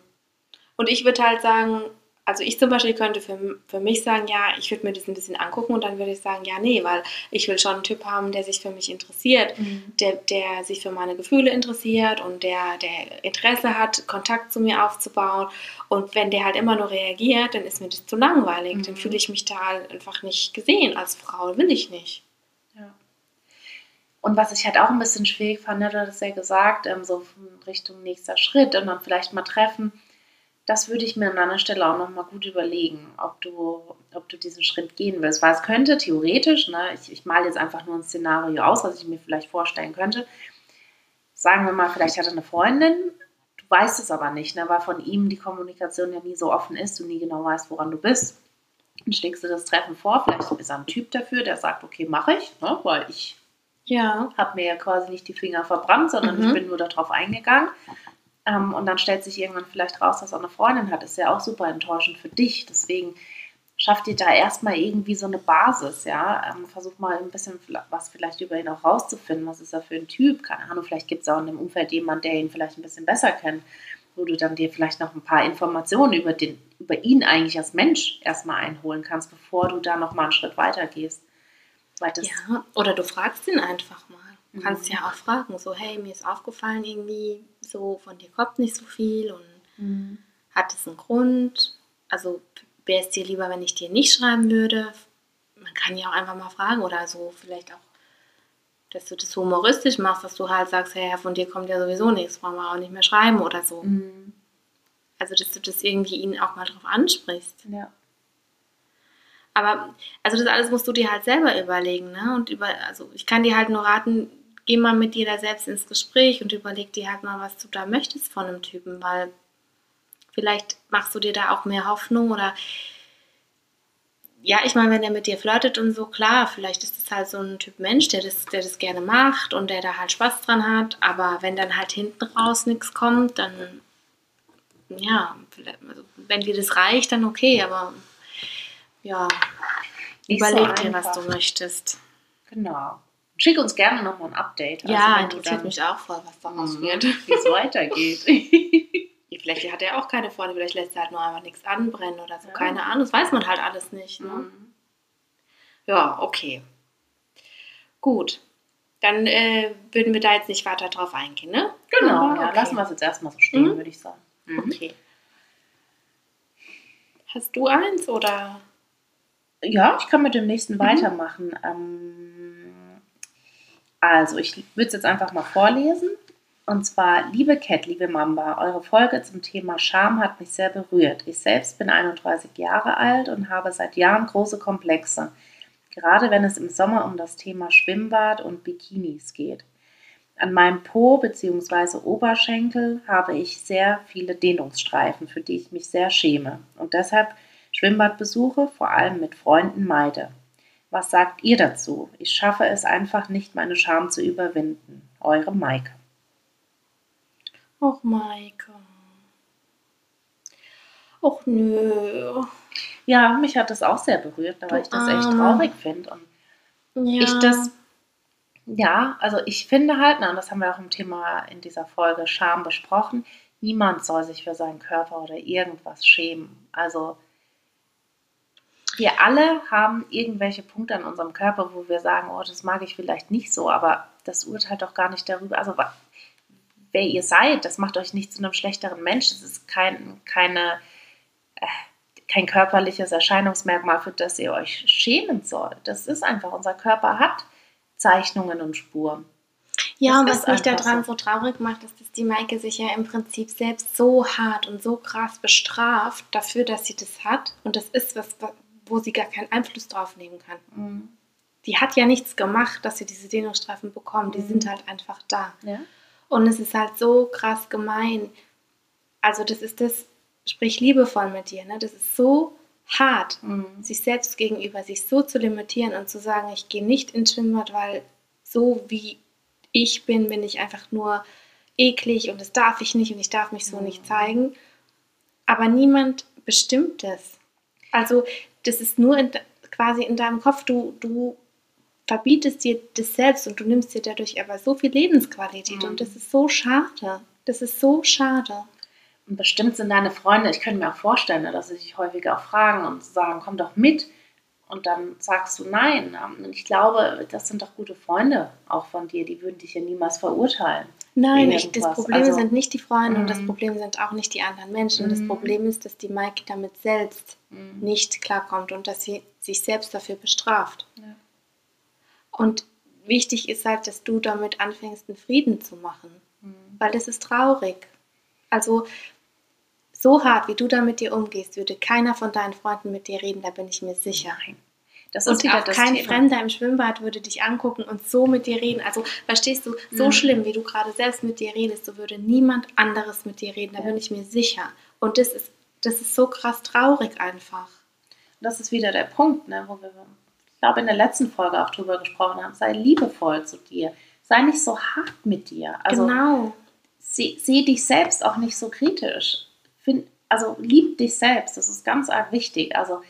Und ich würde halt sagen, also ich zum Beispiel könnte für, für mich sagen, ja, ich würde mir das ein bisschen angucken und dann würde ich sagen, ja, nee, weil ich will schon einen Typ haben, der sich für mich interessiert, mhm. der, der sich für meine Gefühle interessiert und der, der Interesse hat, Kontakt zu mir aufzubauen. Und wenn der halt immer nur reagiert, dann ist mir das zu langweilig. Mhm. Dann fühle ich mich da halt einfach nicht gesehen als Frau, will ich nicht. Ja. Und was ich halt auch ein bisschen schwierig fand, ne, du hast ja gesagt, ähm, so Richtung nächster Schritt und dann vielleicht mal treffen das würde ich mir an deiner Stelle auch nochmal gut überlegen, ob du, ob du diesen Schritt gehen willst. Weil es könnte theoretisch, ne, ich, ich male jetzt einfach nur ein Szenario aus, was ich mir vielleicht vorstellen könnte. Sagen wir mal, vielleicht hat er eine Freundin, du weißt es aber nicht, ne, weil von ihm die Kommunikation ja nie so offen ist, du nie genau weißt, woran du bist. Dann schlägst du das Treffen vor, vielleicht ist er ein Typ dafür, der sagt, okay, mache ich, ne, weil ich ja. habe mir ja quasi nicht die Finger verbrannt, sondern mhm. ich bin nur darauf eingegangen. Ähm, und dann stellt sich irgendwann vielleicht raus, dass er eine Freundin hat. Ist ja auch super enttäuschend für dich. Deswegen schafft ihr da erstmal irgendwie so eine Basis, ja. Ähm, versuch mal ein bisschen was vielleicht über ihn auch rauszufinden. Was ist er für ein Typ? Keine Ahnung, vielleicht gibt es auch in dem Umfeld jemanden, der ihn vielleicht ein bisschen besser kennt, wo du dann dir vielleicht noch ein paar Informationen über, den, über ihn eigentlich als Mensch erstmal einholen kannst, bevor du da nochmal einen Schritt weiter gehst. ja, oder du fragst ihn einfach mal. Du kannst ja auch fragen, so, hey, mir ist aufgefallen irgendwie, so von dir kommt nicht so viel und mhm. hat es einen Grund? Also wäre es dir lieber, wenn ich dir nicht schreiben würde? Man kann ja auch einfach mal fragen oder so vielleicht auch, dass du das humoristisch machst, dass du halt sagst, hey, von dir kommt ja sowieso nichts, brauchen wir auch nicht mehr schreiben oder so. Mhm. Also, dass du das irgendwie ihn auch mal drauf ansprichst. Ja. Aber, also das alles musst du dir halt selber überlegen, ne? Und über, also ich kann dir halt nur raten, geh mal mit dir da selbst ins Gespräch und überleg dir halt mal, was du da möchtest von einem Typen, weil vielleicht machst du dir da auch mehr Hoffnung oder ja, ich meine, wenn er mit dir flirtet und so, klar, vielleicht ist es halt so ein Typ Mensch, der das, der das gerne macht und der da halt Spaß dran hat, aber wenn dann halt hinten raus nichts kommt, dann ja, also wenn dir das reicht, dann okay, aber ja, Nicht überleg so dir, was du möchtest. Genau. Schick uns gerne nochmal ein Update. Also ja, interessiert mich auch voll, was daraus mhm, wird. Wie es weitergeht. vielleicht hat er auch keine Freunde, vielleicht lässt er halt nur einfach nichts anbrennen oder so, Ja. keine Ahnung, das weiß man halt alles nicht. Ne? Mhm. Ja, okay. Gut. Dann äh, würden wir da jetzt nicht weiter drauf eingehen, ne? Genau, Aber ja, okay. lassen wir es jetzt erstmal so stehen, Mhm. würde ich sagen. Okay. Hast du eins oder? Ja, ich kann mit dem nächsten Mhm. weitermachen. Ähm, also, ich würde es jetzt einfach mal vorlesen. Und zwar, liebe Cat, liebe Mamba, eure Folge zum Thema Scham hat mich sehr berührt. Ich selbst bin 31 Jahre alt und habe seit Jahren große Komplexe. Gerade wenn es im Sommer um das Thema Schwimmbad und Bikinis geht. An meinem Po bzw. Oberschenkel habe ich sehr viele Dehnungsstreifen, für die ich mich sehr schäme. Und deshalb Schwimmbadbesuche, vor allem mit Freunden, meide. Was sagt ihr dazu? Ich schaffe es einfach nicht, meine Scham zu überwinden. Eure Maike. Och, Maike. Och, nö. Ja, mich hat das auch sehr berührt, weil Du ich das echt traurig finde. Und Ja. ich das, ja, also ich finde halt, na, und das haben wir auch im Thema in dieser Folge Scham besprochen, niemand soll sich für seinen Körper oder irgendwas schämen. Also wir alle haben irgendwelche Punkte an unserem Körper, wo wir sagen, oh, das mag ich vielleicht nicht so, aber das urteilt doch gar nicht darüber. Also wer ihr seid, das macht euch nicht zu einem schlechteren Mensch. Es ist kein, keine, äh, kein körperliches Erscheinungsmerkmal, für das ihr euch schämen sollt. Das ist einfach, unser Körper hat Zeichnungen und Spuren. Ja, und Das was ist mich daran so traurig macht, ist, dass die Maike sich ja im Prinzip selbst so hart und so krass bestraft dafür, dass sie das hat. Und das ist was, wo sie gar keinen Einfluss drauf nehmen kann. Die hat ja nichts gemacht, dass sie diese Dehnungsstreifen bekommt. Die Mhm. sind halt einfach da. Ja? Und es ist halt so krass gemein. Also das ist das, sprich liebevoll mit dir. Ne? Das ist so hart, sich selbst gegenüber, sich so zu limitieren und zu sagen, ich gehe nicht ins Schwimmbad, weil so wie ich bin, bin ich einfach nur eklig und das darf ich nicht und ich darf mich so Mhm. nicht zeigen. Aber niemand bestimmt das. Also das ist nur in, quasi in deinem Kopf. Du, du verbietest dir das selbst und du nimmst dir dadurch aber so viel Lebensqualität Mhm. und das ist so schade. Das ist so schade. Und bestimmt sind deine Freunde, ich könnte mir auch vorstellen, dass sie dich häufiger auch fragen und sagen, komm doch mit. Und dann sagst du nein. Und ich glaube, das sind doch gute Freunde auch von dir, die würden dich ja niemals verurteilen. Nein, ich, das. Problem Also- sind nicht die Freunde und das Mhm. Problem sind auch nicht die anderen Menschen. Das Mhm. Problem ist, dass die Maike damit selbst nicht klarkommt und dass sie sich selbst dafür bestraft. Ja. Und wichtig ist halt, dass du damit anfängst, einen Frieden zu machen, Mhm. weil das ist traurig. Also so hart, wie du da mit dir umgehst, würde keiner von deinen Freunden mit dir reden, da bin ich mir sicher. Nein. Das ist Und wieder auch kein Thema. Fremder im Schwimmbad würde dich angucken und so mit dir reden. Also verstehst du, so Mhm. schlimm, wie du gerade selbst mit dir redest, so würde niemand anderes mit dir reden. Da bin ich mir sicher. Und das ist, das ist so krass traurig einfach. Das ist wieder der Punkt, ne, wo wir, ich glaube, in der letzten Folge auch drüber gesprochen haben. Sei liebevoll zu dir. Sei nicht so hart mit dir. Also genau. seh, seh dich selbst auch nicht so kritisch. Find, also lieb dich selbst, das ist ganz arg wichtig. Also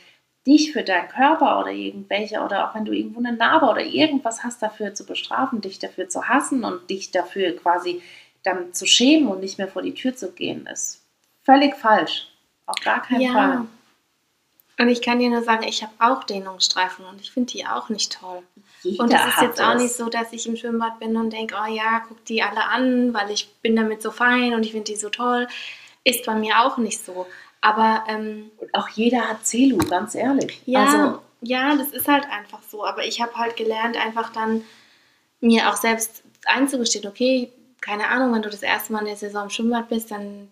dich für deinen Körper oder irgendwelche oder auch wenn du irgendwo eine Narbe oder irgendwas hast dafür zu bestrafen, dich dafür zu hassen und dich dafür quasi dann zu schämen und nicht mehr vor die Tür zu gehen, ist völlig falsch. Auf gar keinen Fall. Ja. Und ich kann dir nur sagen, ich habe auch Dehnungsstreifen und ich finde die auch nicht toll. Jeder Und es ist jetzt auch es. nicht so, dass ich im Schwimmbad bin und denke, oh ja, guck die alle an, weil ich bin damit so fein und ich finde die so toll. Ist bei mir auch nicht so. Aber ähm, Und auch jeder hat Zelu, ganz ehrlich. ja, Also, ja, das ist halt einfach so. Aber ich habe halt gelernt, einfach dann mir auch selbst einzugestehen, okay, keine Ahnung, wenn du das erste Mal in der Saison im Schwimmbad bist, dann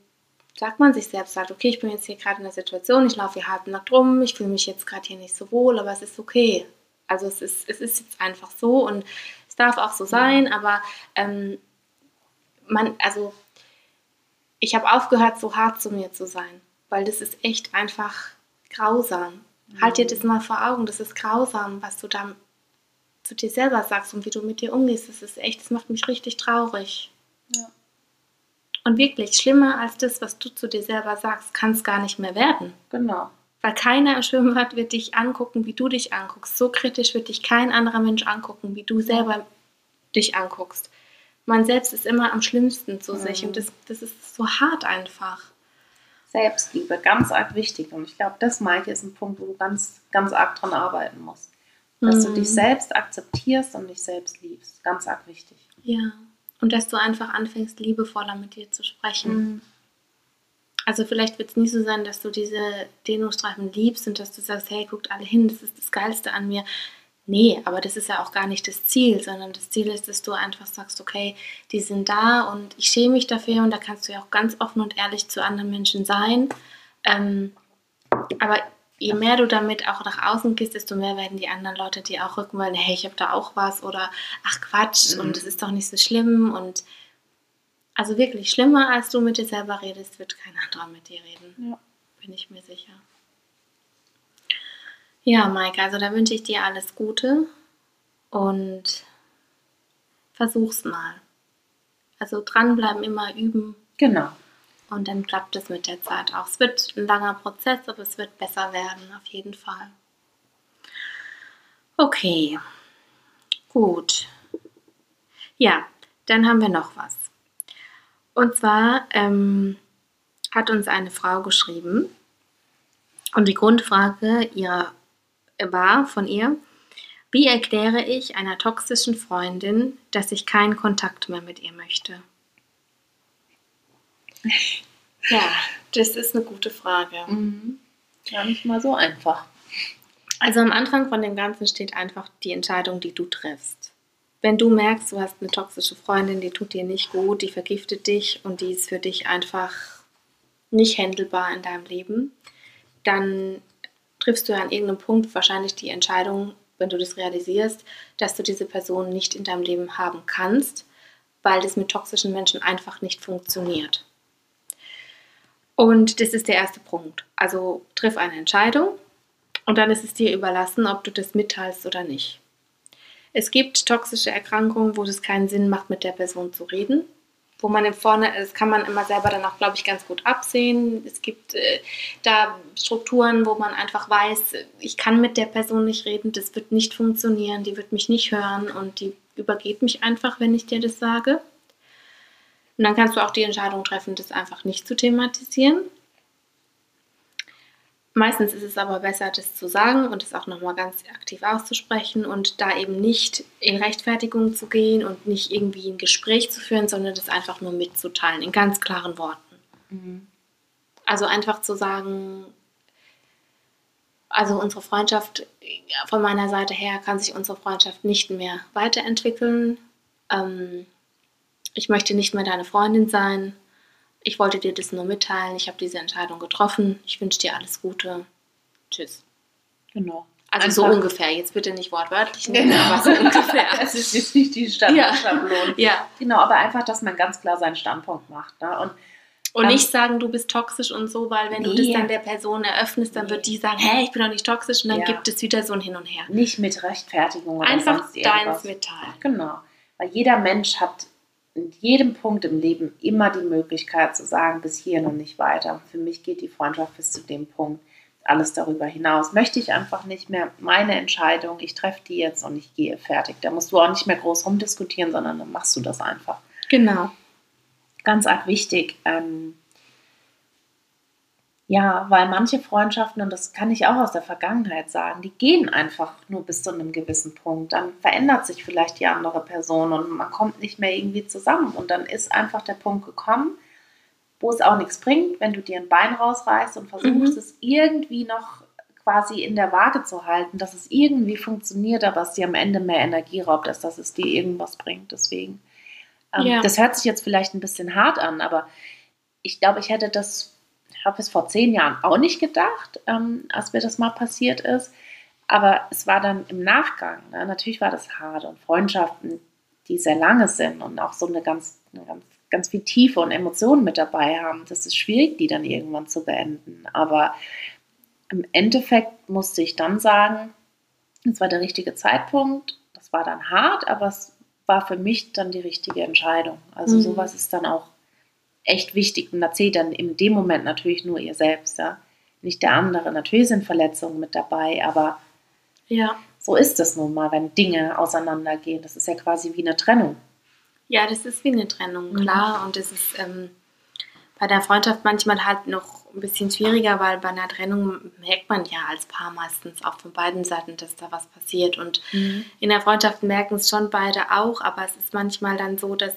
sagt man sich selbst halt, okay, ich bin jetzt hier gerade in der Situation, ich laufe hier halbnackt rum, ich fühle mich jetzt gerade hier nicht so wohl, aber es ist okay. Also es ist, es ist jetzt einfach so und es darf auch so sein, aber ähm, man, also ich habe aufgehört, so hart zu mir zu sein, weil das ist echt einfach grausam. Halt dir das mal vor Augen, das ist grausam, was du da zu dir selber sagst und wie du mit dir umgehst. Das ist echt, das macht mich richtig traurig. Ja. Und wirklich, schlimmer als das, was du zu dir selber sagst, kann es gar nicht mehr werden. genau. Weil keiner im Schwimmbad wird dich angucken, wie du dich anguckst. So kritisch wird dich kein anderer Mensch angucken, wie du selber dich anguckst. Man selbst ist immer am schlimmsten zu sich Mhm. und das, das ist so hart einfach. Selbstliebe, ganz arg wichtig. Und ich glaube, das, Maike, ist ein Punkt, wo du ganz, ganz arg dran arbeiten musst. Dass mhm. du dich selbst akzeptierst und dich selbst liebst. Ganz arg wichtig. Ja. Und dass du einfach anfängst, liebevoller mit dir zu sprechen. Mhm. Also vielleicht wird es nie so sein, dass du diese Dehnungsstreifen liebst und dass du sagst, hey, guckt alle hin, das ist das Geilste an mir. Nee, aber das ist ja auch gar nicht das Ziel, sondern das Ziel ist, dass du einfach sagst, okay, die sind da und ich schäme mich dafür und da kannst du ja auch ganz offen und ehrlich zu anderen Menschen sein. Ähm, aber je mehr du damit auch nach außen gehst, desto mehr werden die anderen Leute dir auch rückmelden, hey, ich habe da auch was oder ach Quatsch mhm. und es ist doch nicht so schlimm und also wirklich schlimmer, als du mit dir selber redest, wird kein anderer mit dir reden. Ja. Bin ich mir sicher. Ja, Maike, also da wünsche ich dir alles Gute und versuch's mal. Also dranbleiben, immer üben. Genau. Und dann klappt es mit der Zeit auch. Es wird ein langer Prozess, aber es wird besser werden, auf jeden Fall. Okay, gut. Ja, dann haben wir noch was. Und zwar ähm, hat uns eine Frau geschrieben und die Grundfrage ihrer war von ihr, wie erkläre ich einer toxischen Freundin, dass ich keinen Kontakt mehr mit ihr möchte? Ja, das ist eine gute Frage. Mhm. Gar nicht mal so einfach. Also am Anfang von dem Ganzen steht einfach die Entscheidung, die du triffst. Wenn du merkst, du hast eine toxische Freundin, die tut dir nicht gut, die vergiftet dich und die ist für dich einfach nicht händelbar in deinem Leben, dann triffst du an irgendeinem Punkt wahrscheinlich die Entscheidung, wenn du das realisierst, dass du diese Person nicht in deinem Leben haben kannst, weil das mit toxischen Menschen einfach nicht funktioniert. Und das ist der erste Punkt. Also triff eine Entscheidung und dann ist es dir überlassen, ob du das mitteilst oder nicht. Es gibt toxische Erkrankungen, wo es keinen Sinn macht, mit der Person zu reden wo man im Vorne, das kann man immer selber dann auch, glaube ich, ganz gut absehen. Es gibt äh, da Strukturen, wo man einfach weiß, ich kann mit der Person nicht reden, das wird nicht funktionieren, die wird mich nicht hören und die übergeht mich einfach, wenn ich dir das sage. Und dann kannst du auch die Entscheidung treffen, das einfach nicht zu thematisieren. Meistens ist es aber besser, das zu sagen und es auch nochmal ganz aktiv auszusprechen und da eben nicht in Rechtfertigung zu gehen und nicht irgendwie ein Gespräch zu führen, sondern das einfach nur mitzuteilen, in ganz klaren Worten. Mhm. Also einfach zu sagen, also unsere Freundschaft, von meiner Seite her kann sich unsere Freundschaft nicht mehr weiterentwickeln. Ähm, ich möchte nicht mehr deine Freundin sein ich wollte dir das nur mitteilen. Ich habe diese Entscheidung getroffen. Ich wünsche dir alles Gute. Tschüss. Genau. Also Einfach. so ungefähr. Jetzt bitte nicht wortwörtlich nehmen, genau. aber so ungefähr. es ist jetzt nicht die Standardschablone. Ja. ja. Genau, aber einfach, dass man ganz klar seinen Standpunkt macht. Ne? Und und ähm, nicht sagen, du bist toxisch und so, weil wenn nee. du das dann der Person eröffnest, dann nee. wird die sagen, hey, ich bin doch nicht toxisch und dann ja. gibt es wieder so ein Hin und Her. Nicht mit Rechtfertigung oder Einfach deins mitteilen. Genau. Weil jeder Mensch hat in jedem Punkt im Leben immer die Möglichkeit zu sagen, bis hier und nicht weiter. Für mich geht die Freundschaft bis zu dem Punkt. Alles darüber hinaus möchte ich einfach nicht mehr. Meine Entscheidung, ich treffe die jetzt und ich gehe fertig. Da musst du auch nicht mehr groß rumdiskutieren, sondern dann machst du das einfach. Genau. Ganz arg wichtig. Ähm, ja, weil manche Freundschaften, und das kann ich auch aus der Vergangenheit sagen, die gehen einfach nur bis zu einem gewissen Punkt. Dann verändert sich vielleicht die andere Person und man kommt nicht mehr irgendwie zusammen. Und dann ist einfach der Punkt gekommen, wo es auch nichts bringt, wenn du dir ein Bein rausreißt und versuchst, mhm. es irgendwie noch quasi in der Waage zu halten, dass es irgendwie funktioniert, aber es dir am Ende mehr Energie raubt, als dass es dir irgendwas bringt. Deswegen, ähm, ja. das hört sich jetzt vielleicht ein bisschen hart an, aber ich glaube, ich hätte das habe es vor zehn Jahren auch nicht gedacht, ähm, als mir das mal passiert ist. Aber es war dann im Nachgang. Ne? Natürlich war das hart und Freundschaften, die sehr lange sind und auch so eine ganz, eine ganz, ganz viel Tiefe und Emotionen mit dabei haben. Das ist schwierig, die dann irgendwann zu beenden. Aber im Endeffekt musste ich dann sagen, es war der richtige Zeitpunkt. Das war dann hart, aber es war für mich dann die richtige Entscheidung. Also mhm. sowas ist dann auch echt wichtig und erzählt dann in dem Moment natürlich nur ihr selbst, ja. Nicht der andere. Natürlich sind Verletzungen mit dabei, aber ja. so ist es nun mal, wenn Dinge auseinandergehen. Das ist ja quasi wie eine Trennung. Ja, das ist wie eine Trennung, mhm. klar. Und es ist ähm, bei der Freundschaft manchmal halt noch ein bisschen schwieriger, weil bei einer Trennung merkt man ja als Paar meistens auch von beiden Seiten, dass da was passiert. Und Mhm. in der Freundschaft merken es schon beide auch, aber es ist manchmal dann so, dass,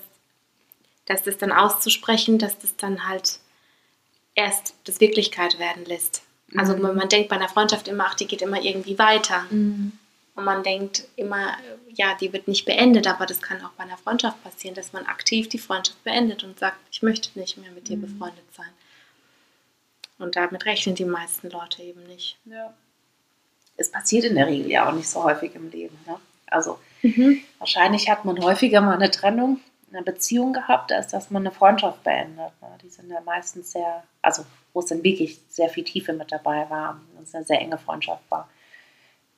dass das dann auszusprechen, dass das dann halt erst das Wirklichkeit werden lässt. Also man, man denkt bei einer Freundschaft immer, ach, die geht immer irgendwie weiter. Mhm. Und man denkt immer, ja, die wird nicht beendet, aber das kann auch bei einer Freundschaft passieren, dass man aktiv die Freundschaft beendet und sagt, ich möchte nicht mehr mit dir befreundet sein. Und damit rechnen die meisten Leute eben nicht. Ja. Es passiert in der Regel ja auch nicht so häufig im Leben. Ne? Also wahrscheinlich hat man häufiger mal eine Trennung, eine Beziehung gehabt, als dass man eine Freundschaft beendet. Ne? Die sind ja meistens sehr, also wo es dann wirklich sehr viel Tiefe mit dabei war, und es eine sehr enge Freundschaft war,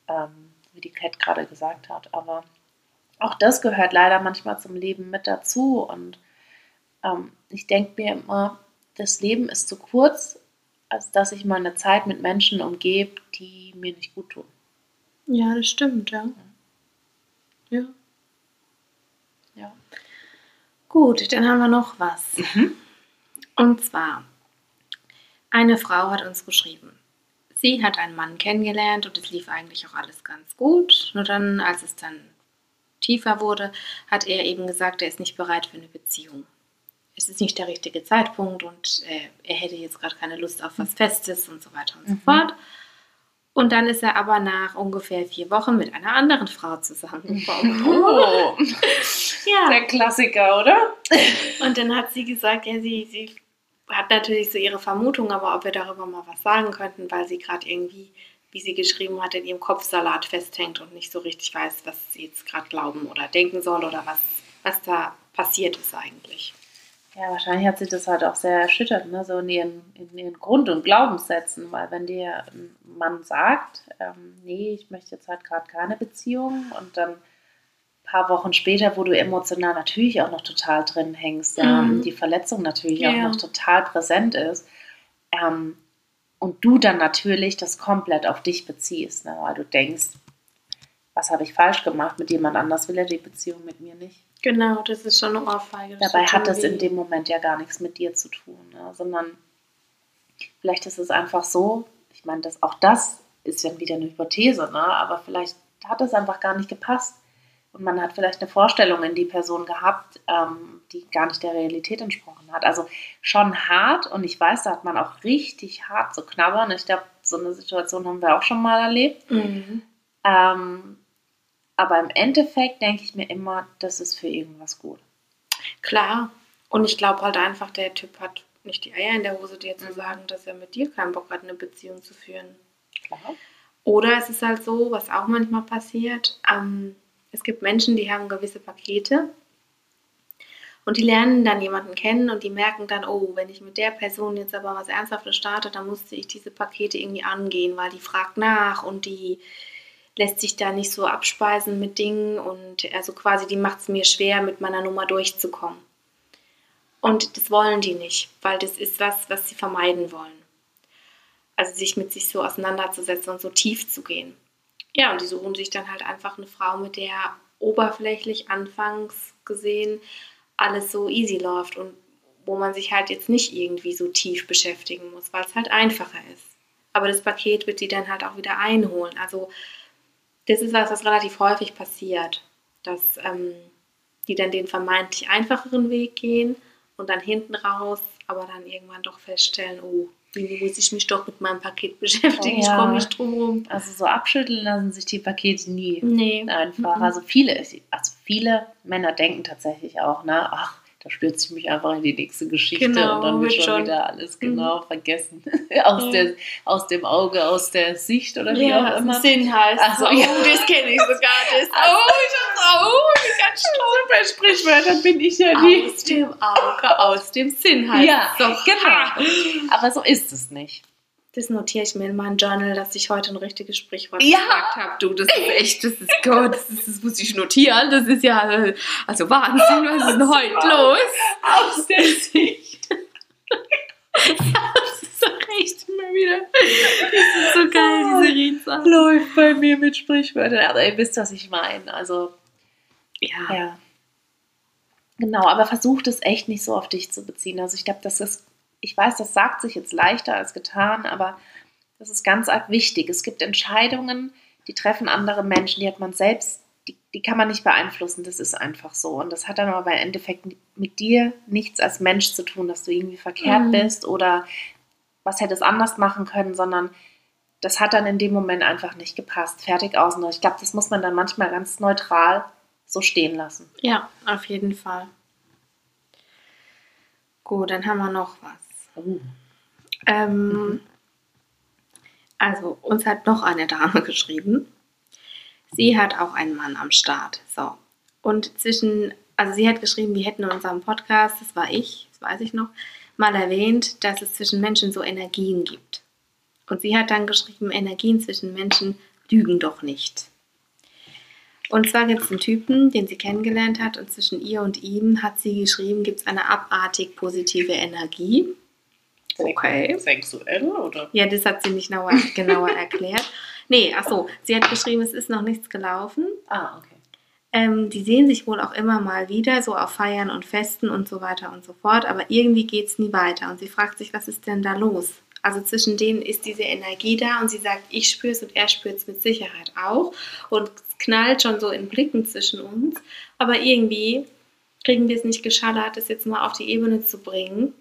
ähm, wie die Kat gerade gesagt hat. Aber auch das gehört leider manchmal zum Leben mit dazu. Und ähm, ich denke mir immer, das Leben ist zu kurz, als dass ich meine Zeit mit Menschen umgebe, die mir nicht gut tun. Ja, das stimmt, ja. Ja. Ja. Gut, dann haben wir noch was. Und zwar, eine Frau hat uns geschrieben. Sie hat einen Mann kennengelernt und es lief eigentlich auch alles ganz gut. Nur dann, als es dann tiefer wurde, hat er eben gesagt, er ist nicht bereit für eine Beziehung. Es ist nicht der richtige Zeitpunkt und äh, er hätte jetzt gerade keine Lust auf was Festes und so weiter und so fort. Und dann ist er aber nach ungefähr vier Wochen mit einer anderen Frau zusammengekommen. Oh, ja. der Klassiker, oder? Und dann hat sie gesagt, ja, sie, sie hat natürlich so ihre Vermutung, aber ob wir darüber mal was sagen könnten, weil sie gerade irgendwie, wie sie geschrieben hat, in ihrem Kopfsalat festhängt und nicht so richtig weiß, was sie jetzt gerade glauben oder denken soll oder was, was da passiert ist eigentlich. Ja, wahrscheinlich hat sie das halt auch sehr erschüttert, ne? so in ihren, in ihren Grund- und Glaubenssätzen, weil wenn dir ein Mann sagt, ähm, nee, ich möchte jetzt halt gerade keine Beziehung und dann ein paar Wochen später, wo du emotional natürlich auch noch total drin hängst, ja, Mhm. die Verletzung natürlich Ja. auch noch total präsent ist, ähm, und du dann natürlich das komplett auf dich beziehst, ne? weil du denkst, was habe ich falsch gemacht, mit jemand anders will er die Beziehung mit mir nicht. Genau, das ist schon eine Ohrfeige. Dabei hat das in dem Moment ja gar nichts mit dir zu tun, ne? sondern vielleicht ist es einfach so, ich meine, das, auch das ist ja wieder eine Hypothese, ne? aber vielleicht hat es einfach gar nicht gepasst und man hat vielleicht eine Vorstellung in die Person gehabt, ähm, die gar nicht der Realität entsprochen hat. Also schon hart und ich weiß, da hat man auch richtig hart zu knabbern. Ich glaube, so eine Situation haben wir auch schon mal erlebt. Mhm. Ähm, aber im Endeffekt denke ich mir immer, das ist für irgendwas gut. Klar. Und ich glaube halt einfach, der Typ hat nicht die Eier in der Hose, dir zu Mhm. sagen, dass er mit dir keinen Bock hat, eine Beziehung zu führen. Klar. Oder es ist halt so, was auch manchmal passiert, ähm, es gibt Menschen, die haben gewisse Pakete und die lernen dann jemanden kennen und die merken dann, oh, wenn ich mit der Person jetzt aber was Ernsthaftes starte, dann musste ich diese Pakete irgendwie angehen, weil die fragt nach und die lässt sich da nicht so abspeisen mit Dingen und also quasi die macht es mir schwer, mit meiner Nummer durchzukommen. Und das wollen die nicht, weil das ist was, was sie vermeiden wollen. Also sich mit sich so auseinanderzusetzen und so tief zu gehen. Ja, und die suchen sich dann halt einfach eine Frau, mit der oberflächlich anfangs gesehen alles so easy läuft und wo man sich halt jetzt nicht irgendwie so tief beschäftigen muss, weil es halt einfacher ist. Aber das Paket wird sie dann halt auch wieder einholen. Also das ist was, was relativ häufig passiert, dass ähm, die dann den vermeintlich einfacheren Weg gehen und dann hinten raus, aber dann irgendwann doch feststellen, oh, irgendwie muss ich mich doch mit meinem Paket beschäftigen, ich Ja. komme nicht drum rum. Also so abschütteln lassen sich die Pakete nie. Nee. Einfach. Mhm. Also viele, also viele Männer denken tatsächlich auch, ne, ach, da stürze ich mich einfach in die nächste Geschichte Genau, und dann wird schon wieder alles Mhm. genau vergessen. aus, Ja. der, aus dem Auge, aus der Sicht oder wie auch immer. Sinn heißt. Ach so, oh, ja. das kenne ich sogar. Das, Also- oh, ich hab, oh, ganz Bei Sprichwörtern bin ich ja nie. Aus dem Auge, aus dem Sinn heißt. Ja, Doch, genau. Aber so ist es nicht. Das notiere ich mir in mein Journal, dass ich heute ein richtiges Sprichwort Ja. gesagt habe. Du, das ist echt, das ist Gott, das, ist, das muss ich notieren. Das ist ja, also Wahnsinn, was ist denn heute los? Aus der Sicht. Das ist doch echt immer wieder. Das ist so geil, diese Redensarten. Läuft bei mir mit Sprichwörtern. Aber ihr wisst, was ich meine. Also, Ja. Ja. Genau, aber versuch das echt nicht so auf dich zu beziehen. Also ich glaube, das ist ich weiß, das sagt sich jetzt leichter als getan, aber das ist ganz arg wichtig. Es gibt Entscheidungen, die treffen andere Menschen, die hat man selbst, die, die kann man nicht beeinflussen. Das ist einfach so. Und das hat dann aber im Endeffekt mit dir nichts als Mensch zu tun, dass du irgendwie verkehrt Mhm. bist oder was hättest anders machen können, sondern das hat dann in dem Moment einfach nicht gepasst. Fertig aus. Und ich glaube, das muss man dann manchmal ganz neutral so stehen lassen. Ja, auf jeden Fall. Gut, dann haben wir noch was. Ähm, also, uns hat noch eine Dame geschrieben. Sie hat auch einen Mann am Start. So. Und zwischen, also sie hat geschrieben, wir hätten in unserem Podcast, das war ich, das weiß ich noch, mal erwähnt, dass es zwischen Menschen so Energien gibt. Und sie hat dann geschrieben, Energien zwischen Menschen lügen doch nicht. Und zwar gibt es einen Typen, den sie kennengelernt hat, und zwischen ihr und ihm hat sie geschrieben, gibt es eine abartig positive Energie. Okay. Sexuell oder? Ja, das hat sie nicht genauer, genauer erklärt. Nee, ach so, sie hat geschrieben, es ist noch nichts gelaufen. Ah, okay. Ähm, die sehen sich wohl auch immer mal wieder, so auf Feiern und Festen und so weiter und so fort, aber irgendwie geht es nie weiter. Und sie fragt sich, was ist denn da los? Also zwischen denen ist diese Energie da und sie sagt, ich spüre es und er spürt es mit Sicherheit auch. Und es knallt schon so in Blicken zwischen uns. Aber irgendwie kriegen wir es nicht geschallert, das jetzt mal auf die Ebene zu bringen,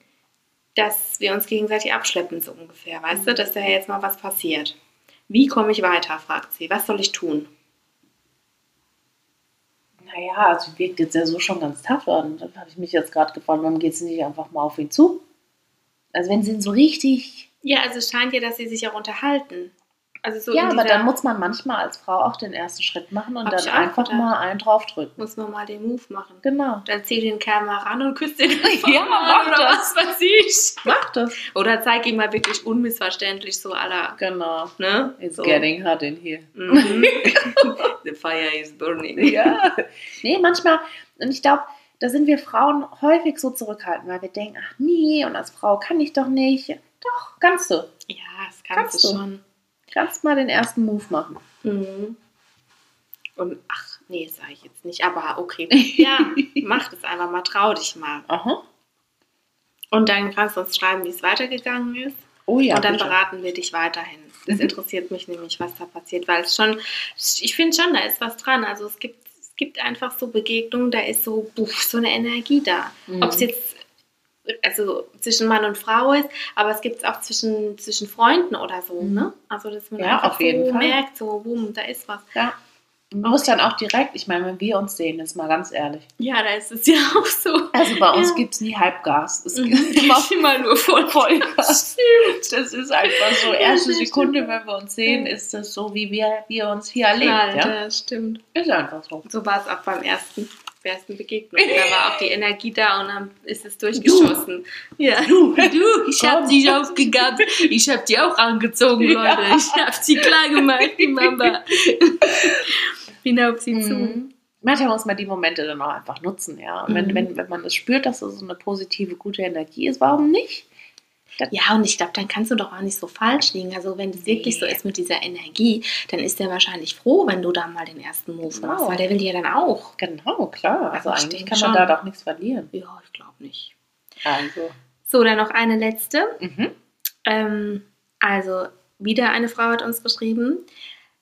dass wir uns gegenseitig abschleppen, so ungefähr. Weißt du, dass da jetzt mal was passiert. Wie komme ich weiter, fragt sie. Was soll ich tun? Naja, also wirkt jetzt ja so schon ganz tough an. Dann habe ich mich jetzt gerade gefragt, warum geht sie nicht einfach mal auf ihn zu? Also wenn sie ihn so richtig... Ja, also es scheint ja, dass sie sich auch unterhalten. Also so ja, aber dann muss man manchmal als Frau auch den ersten Schritt machen und dann einfach gedacht. mal einen draufdrücken. muss man mal den Move machen. Genau. Dann zieh den Kerl mal ran und küsst den Ja, einfach mach oder das. was weiß ich. Mach das. Oder zeig ihm mal wirklich unmissverständlich so aller, Genau. ne? It's so. getting hot in here. Mhm. The fire is burning. Ja. Nee, manchmal, und ich glaube, da sind wir Frauen häufig so zurückhaltend, weil wir denken, ach nee, und als Frau kann ich doch nicht. Doch, kannst du. Ja, das kannst, Kannst du du. schon. Kannst mal den ersten Move machen. Mhm. Und ach, nee, sage ich jetzt nicht, aber okay. Ja, mach das einfach mal, trau dich mal. Aha. Und dann kannst du uns schreiben, wie es weitergegangen ist. Oh ja, und dann bitte. beraten wir dich weiterhin. Das Mhm. interessiert mich nämlich, was da passiert, weil es schon, ich finde schon, da ist was dran. Also es gibt, es gibt einfach so Begegnungen, da ist so, buff, so eine Energie da. Mhm. Ob es jetzt also zwischen Mann und Frau ist, aber es gibt es auch zwischen, zwischen Freunden oder so, Mhm. ne? Also dass man Ja, auf jeden so Fall. merkt, so, boom, da ist was. Ja. Man muss dann auch direkt, ich meine, wenn wir uns sehen, ist mal ganz ehrlich. Ja, da ist es ja auch so. Also bei uns Ja. gibt es nie Halbgas. Es Mhm. gibt immer immer nur voll Vollgas. Das ist einfach so. Erste das Sekunde, wenn wir uns sehen, ist das so, wie wir, wir uns hier erleben. Ja? ja, stimmt. Ist einfach so. So war es auch beim ersten, bei der ersten Begegnung. Da war auch die Energie da und dann ist es durchgeschossen. Ja. Du, Du, ich hab Komm. dich aufgegabt. Ich hab die auch angezogen, Ja. Leute. Ich hab sie klar gemacht, die Mama. Bin auf sie zu. Mhm. Manchmal muss man die Momente dann auch einfach nutzen, ja. Und wenn, Mhm. wenn, wenn man das spürt, dass das so eine positive, gute Energie ist, warum nicht? Ja, und ich glaube, dann kannst du doch auch nicht so falsch liegen. Also, wenn es wirklich so ist mit dieser Energie, dann ist der wahrscheinlich froh, wenn du da mal den ersten Move Genau. machst, weil der will ja dann auch. Genau, klar. Also Ich eigentlich kann man schon. da doch nichts verlieren. Ja, ich glaube nicht. Also. So, dann noch eine letzte. Mhm. Ähm, also, wieder eine Frau hat uns geschrieben.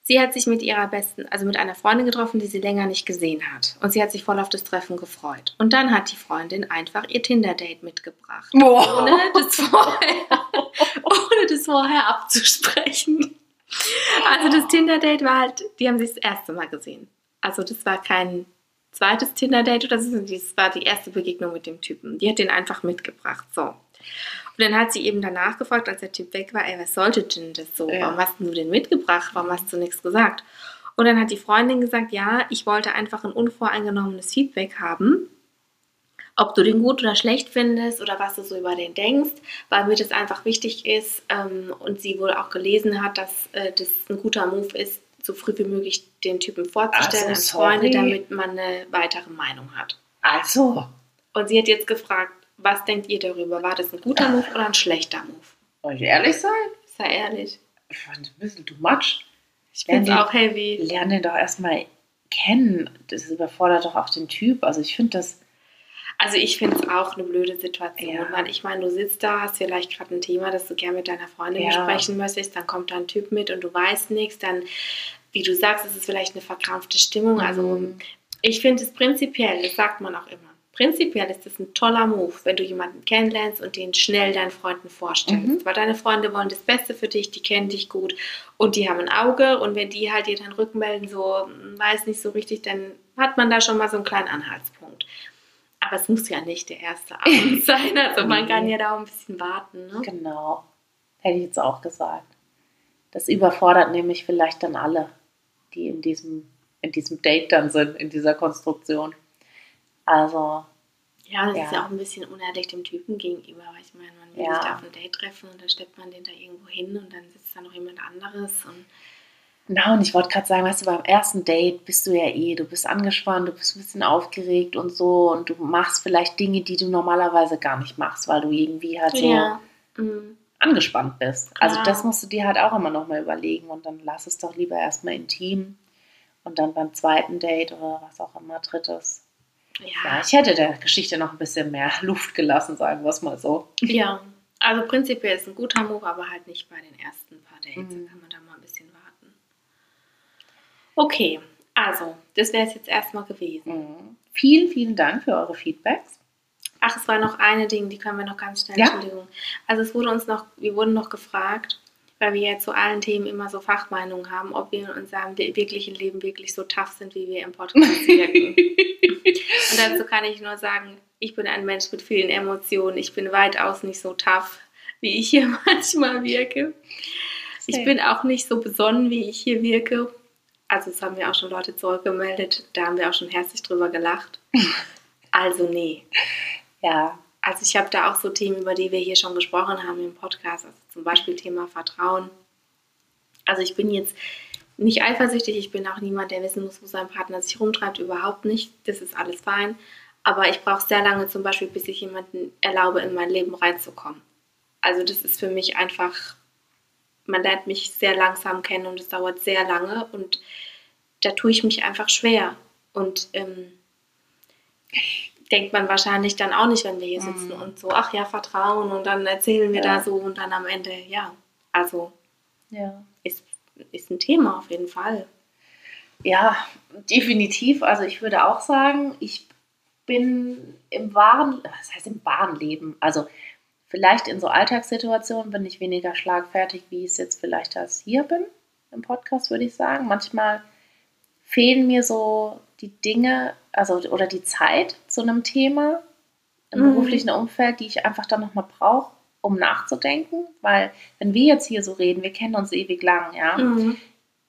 Sie hat sich mit ihrer besten, also mit einer Freundin getroffen, die sie länger nicht gesehen hat. Und sie hat sich voll auf das Treffen gefreut. Und dann hat die Freundin einfach ihr Tinder-Date mitgebracht. Ohne das vorher, ohne das vorher abzusprechen. Also das Tinder-Date war halt, die haben sich das erste Mal gesehen. Also das war kein zweites Tinder-Date oder so, das war die erste Begegnung mit dem Typen. Die hat den einfach mitgebracht. So. Und dann hat sie eben danach gefragt, als der Typ weg war, ey, was sollte denn das so? Ja. Warum hast denn du den mitgebracht? Warum hast du nichts gesagt? Und dann hat die Freundin gesagt, ja, ich wollte einfach ein unvoreingenommenes Feedback haben, ob du den gut oder schlecht findest oder was du so über den denkst, weil mir das einfach wichtig ist ähm, und sie wohl auch gelesen hat, dass äh, das ein guter Move ist, so früh wie möglich den Typen vorzustellen Also, als. Freunde, damit man eine weitere Meinung hat. Also. Und sie hat jetzt gefragt, was denkt ihr darüber? War das ein guter Move oder ein schlechter Move? Soll ich ehrlich sein? Sei ehrlich. Ich fand es ein bisschen too much. Ich finde es auch heavy. Lern den doch erstmal kennen. Das überfordert doch auch den Typ. Also ich finde das. Also ich finde es auch eine blöde Situation, Ja. weil ich meine, du sitzt da, hast vielleicht gerade ein Thema, das du gerne mit deiner Freundin Ja. besprechen möchtest, dann kommt da ein Typ mit und du weißt nichts, dann, wie du sagst, es ist vielleicht eine verkrampfte Stimmung. Also Mhm. ich finde es prinzipiell, das sagt man auch immer, prinzipiell ist es ein toller Move, wenn du jemanden kennenlernst und den schnell deinen Freunden vorstellst. Mhm. Weil deine Freunde wollen das Beste für dich, die kennen dich gut und die haben ein Auge und wenn die halt dir dann rückmelden, so hm, weiß nicht so richtig, dann hat man da schon mal so einen kleinen Anhaltspunkt. Aber es muss ja nicht der erste Abend sein, also man kann ja da auch ein bisschen warten. Ne? Genau. Hätte ich jetzt auch gesagt. Das überfordert nämlich vielleicht dann alle, die in diesem, in diesem Date dann sind, in dieser Konstruktion. Also, Ja, das Ja. ist ja auch ein bisschen unehrlich dem Typen gegenüber, weil ich meine, man will Ja. sich da auf ein Date treffen und dann steppt man den da irgendwo hin und dann sitzt da noch jemand anderes und na, und ich wollte gerade sagen, weißt du, beim ersten Date bist du ja eh, du bist angespannt, du bist ein bisschen aufgeregt und so und du machst vielleicht Dinge, die du normalerweise gar nicht machst, weil du irgendwie halt so ja. Mhm. angespannt bist. Also Klar. das musst du dir halt auch immer nochmal überlegen und dann lass es doch lieber erstmal intim und dann beim zweiten Date oder was auch immer, drittes. Ja, Ja, ich hätte der Geschichte noch ein bisschen mehr Luft gelassen, sagen wir es mal so. ja. Also prinzipiell ist ein guter Move, aber halt nicht bei den ersten paar Dates. Mhm. Da kann man da mal ein bisschen warten. Okay, also, das wäre es jetzt erstmal gewesen. Mhm. Vielen, vielen Dank für eure Feedbacks. Ach, es war noch eine Ding, die können wir noch ganz schnell, Ja. Entschuldigung. Also es wurde uns noch, wir wurden noch gefragt, weil wir ja zu allen Themen immer so Fachmeinungen haben, ob wir in unserem wir- wirklichen Leben wirklich so tough sind, wie wir im Podcast wirken. Und dazu kann ich nur sagen, ich bin ein Mensch mit vielen Emotionen. Ich bin weitaus nicht so tough, wie ich hier manchmal wirke. Ich bin auch nicht so besonnen, wie ich hier wirke. Also das haben mir auch schon Leute zurückgemeldet. Da haben wir auch schon herzlich drüber gelacht. Also nee. Ja, Also ich habe da auch so Themen, über die wir hier schon gesprochen haben im Podcast, also zum Beispiel Thema Vertrauen. Also ich bin jetzt nicht eifersüchtig, ich bin auch niemand, der wissen muss, wo sein Partner sich rumtreibt, überhaupt nicht. Das ist alles fein. Aber ich brauche sehr lange zum Beispiel, bis ich jemanden erlaube, in mein Leben reinzukommen. Also das ist für mich einfach, man lernt mich sehr langsam kennen und es dauert sehr lange und da tue ich mich einfach schwer. Und ähm, denkt man wahrscheinlich dann auch nicht, wenn wir hier sitzen Mhm. und so, ach ja, Vertrauen und dann erzählen wir Ja. da so und dann am Ende, ja, also ja. ist, ist ein Thema auf jeden Fall. Ja, definitiv. Also ich würde auch sagen, ich bin im wahren, was heißt im wahren Leben? Also vielleicht in so Alltagssituationen bin ich weniger schlagfertig, wie ich es jetzt vielleicht als hier bin im Podcast, würde ich sagen. Manchmal fehlen mir so die Dinge, also oder die Zeit zu einem Thema im Mhm. beruflichen Umfeld, die ich einfach dann nochmal brauche, um nachzudenken. Weil wenn wir jetzt hier so reden, wir kennen uns ewig lang, ja.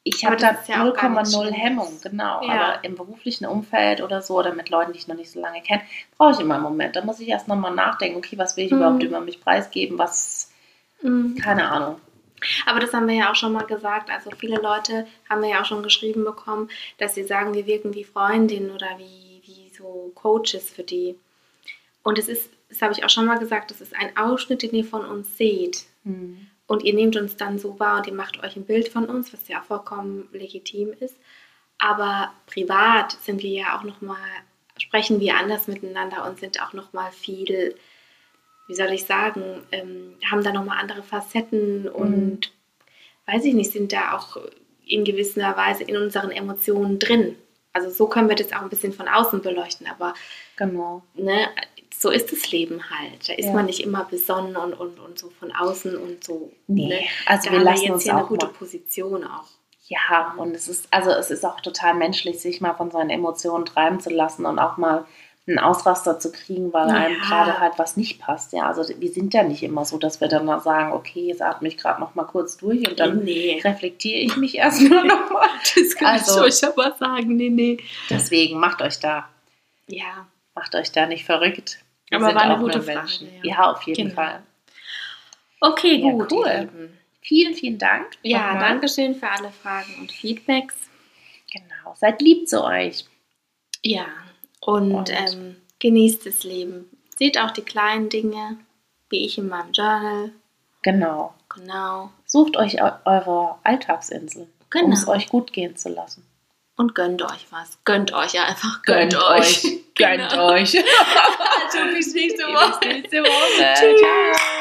Ich Aber habe da das ist ja auch gar nichts 0,0 Schlimmes. Hemmung, genau. Ja. Aber im beruflichen Umfeld oder so oder mit Leuten, die ich noch nicht so lange kenne, brauche ich immer einen Moment. Da muss ich erst nochmal nachdenken, okay, was will ich Mhm. überhaupt über mich preisgeben, was, Mhm. keine Ahnung. Aber das haben wir ja auch schon mal gesagt. Also viele Leute haben wir ja auch schon geschrieben bekommen, dass sie sagen, wir wirken wie Freundinnen oder wie, wie so Coaches für die. Und es ist, das habe ich auch schon mal gesagt, das ist ein Ausschnitt, den ihr von uns seht. Und ihr nehmt uns dann so wahr und ihr macht euch ein Bild von uns, was ja auch vollkommen legitim ist. Aber privat sind wir ja auch nochmal, sprechen wir anders miteinander und sind auch nochmal viel, wie soll ich sagen, ähm, haben da nochmal andere Facetten und weiß ich nicht, sind da auch in gewisser Weise in unseren Emotionen drin. Also so können wir das auch ein bisschen von außen beleuchten, aber Genau. ne, so ist das Leben halt. Da ist Ja. man nicht immer besonnen und, und, und so von außen und so. Nee, ne? also da wir haben lassen wir jetzt uns hier eine gute mal- Position auch. Ja, und es ist, also es ist auch total menschlich, sich mal von seinen Emotionen treiben zu lassen und auch mal einen Ausraster zu kriegen, weil Ja. einem gerade halt was nicht passt. Ja, also wir sind ja nicht immer so, dass wir dann mal sagen, okay, jetzt atme ich gerade noch mal kurz durch und dann nee, reflektiere ich mich erstmal nochmal. das kann also- ich euch aber sagen. Nee, nee. Deswegen macht euch da, Ja, macht euch da nicht verrückt. Wir Aber sind war eine auch gute Frage, Menschen. ja. Ja. auf jeden Genau. Fall. okay, Ja, gut. cool. Lieben. Vielen, vielen Dank. Ja, nochmal. danke schön für alle Fragen und Feedbacks. Genau. Seid lieb zu euch. Ja, und, Und- Ähm, genießt das Leben. Seht auch die kleinen Dinge, wie ich in meinem Journal. Genau. Genau. Sucht euch eu- eure Alltagsinsel, um es Genau. euch gut gehen zu lassen. und gönnt euch was. Gönnt euch einfach. Gönnt euch. Gönnt Genau. euch. Also bis nächste Bis Woche. nächste Woche. Tschüss. Ciao.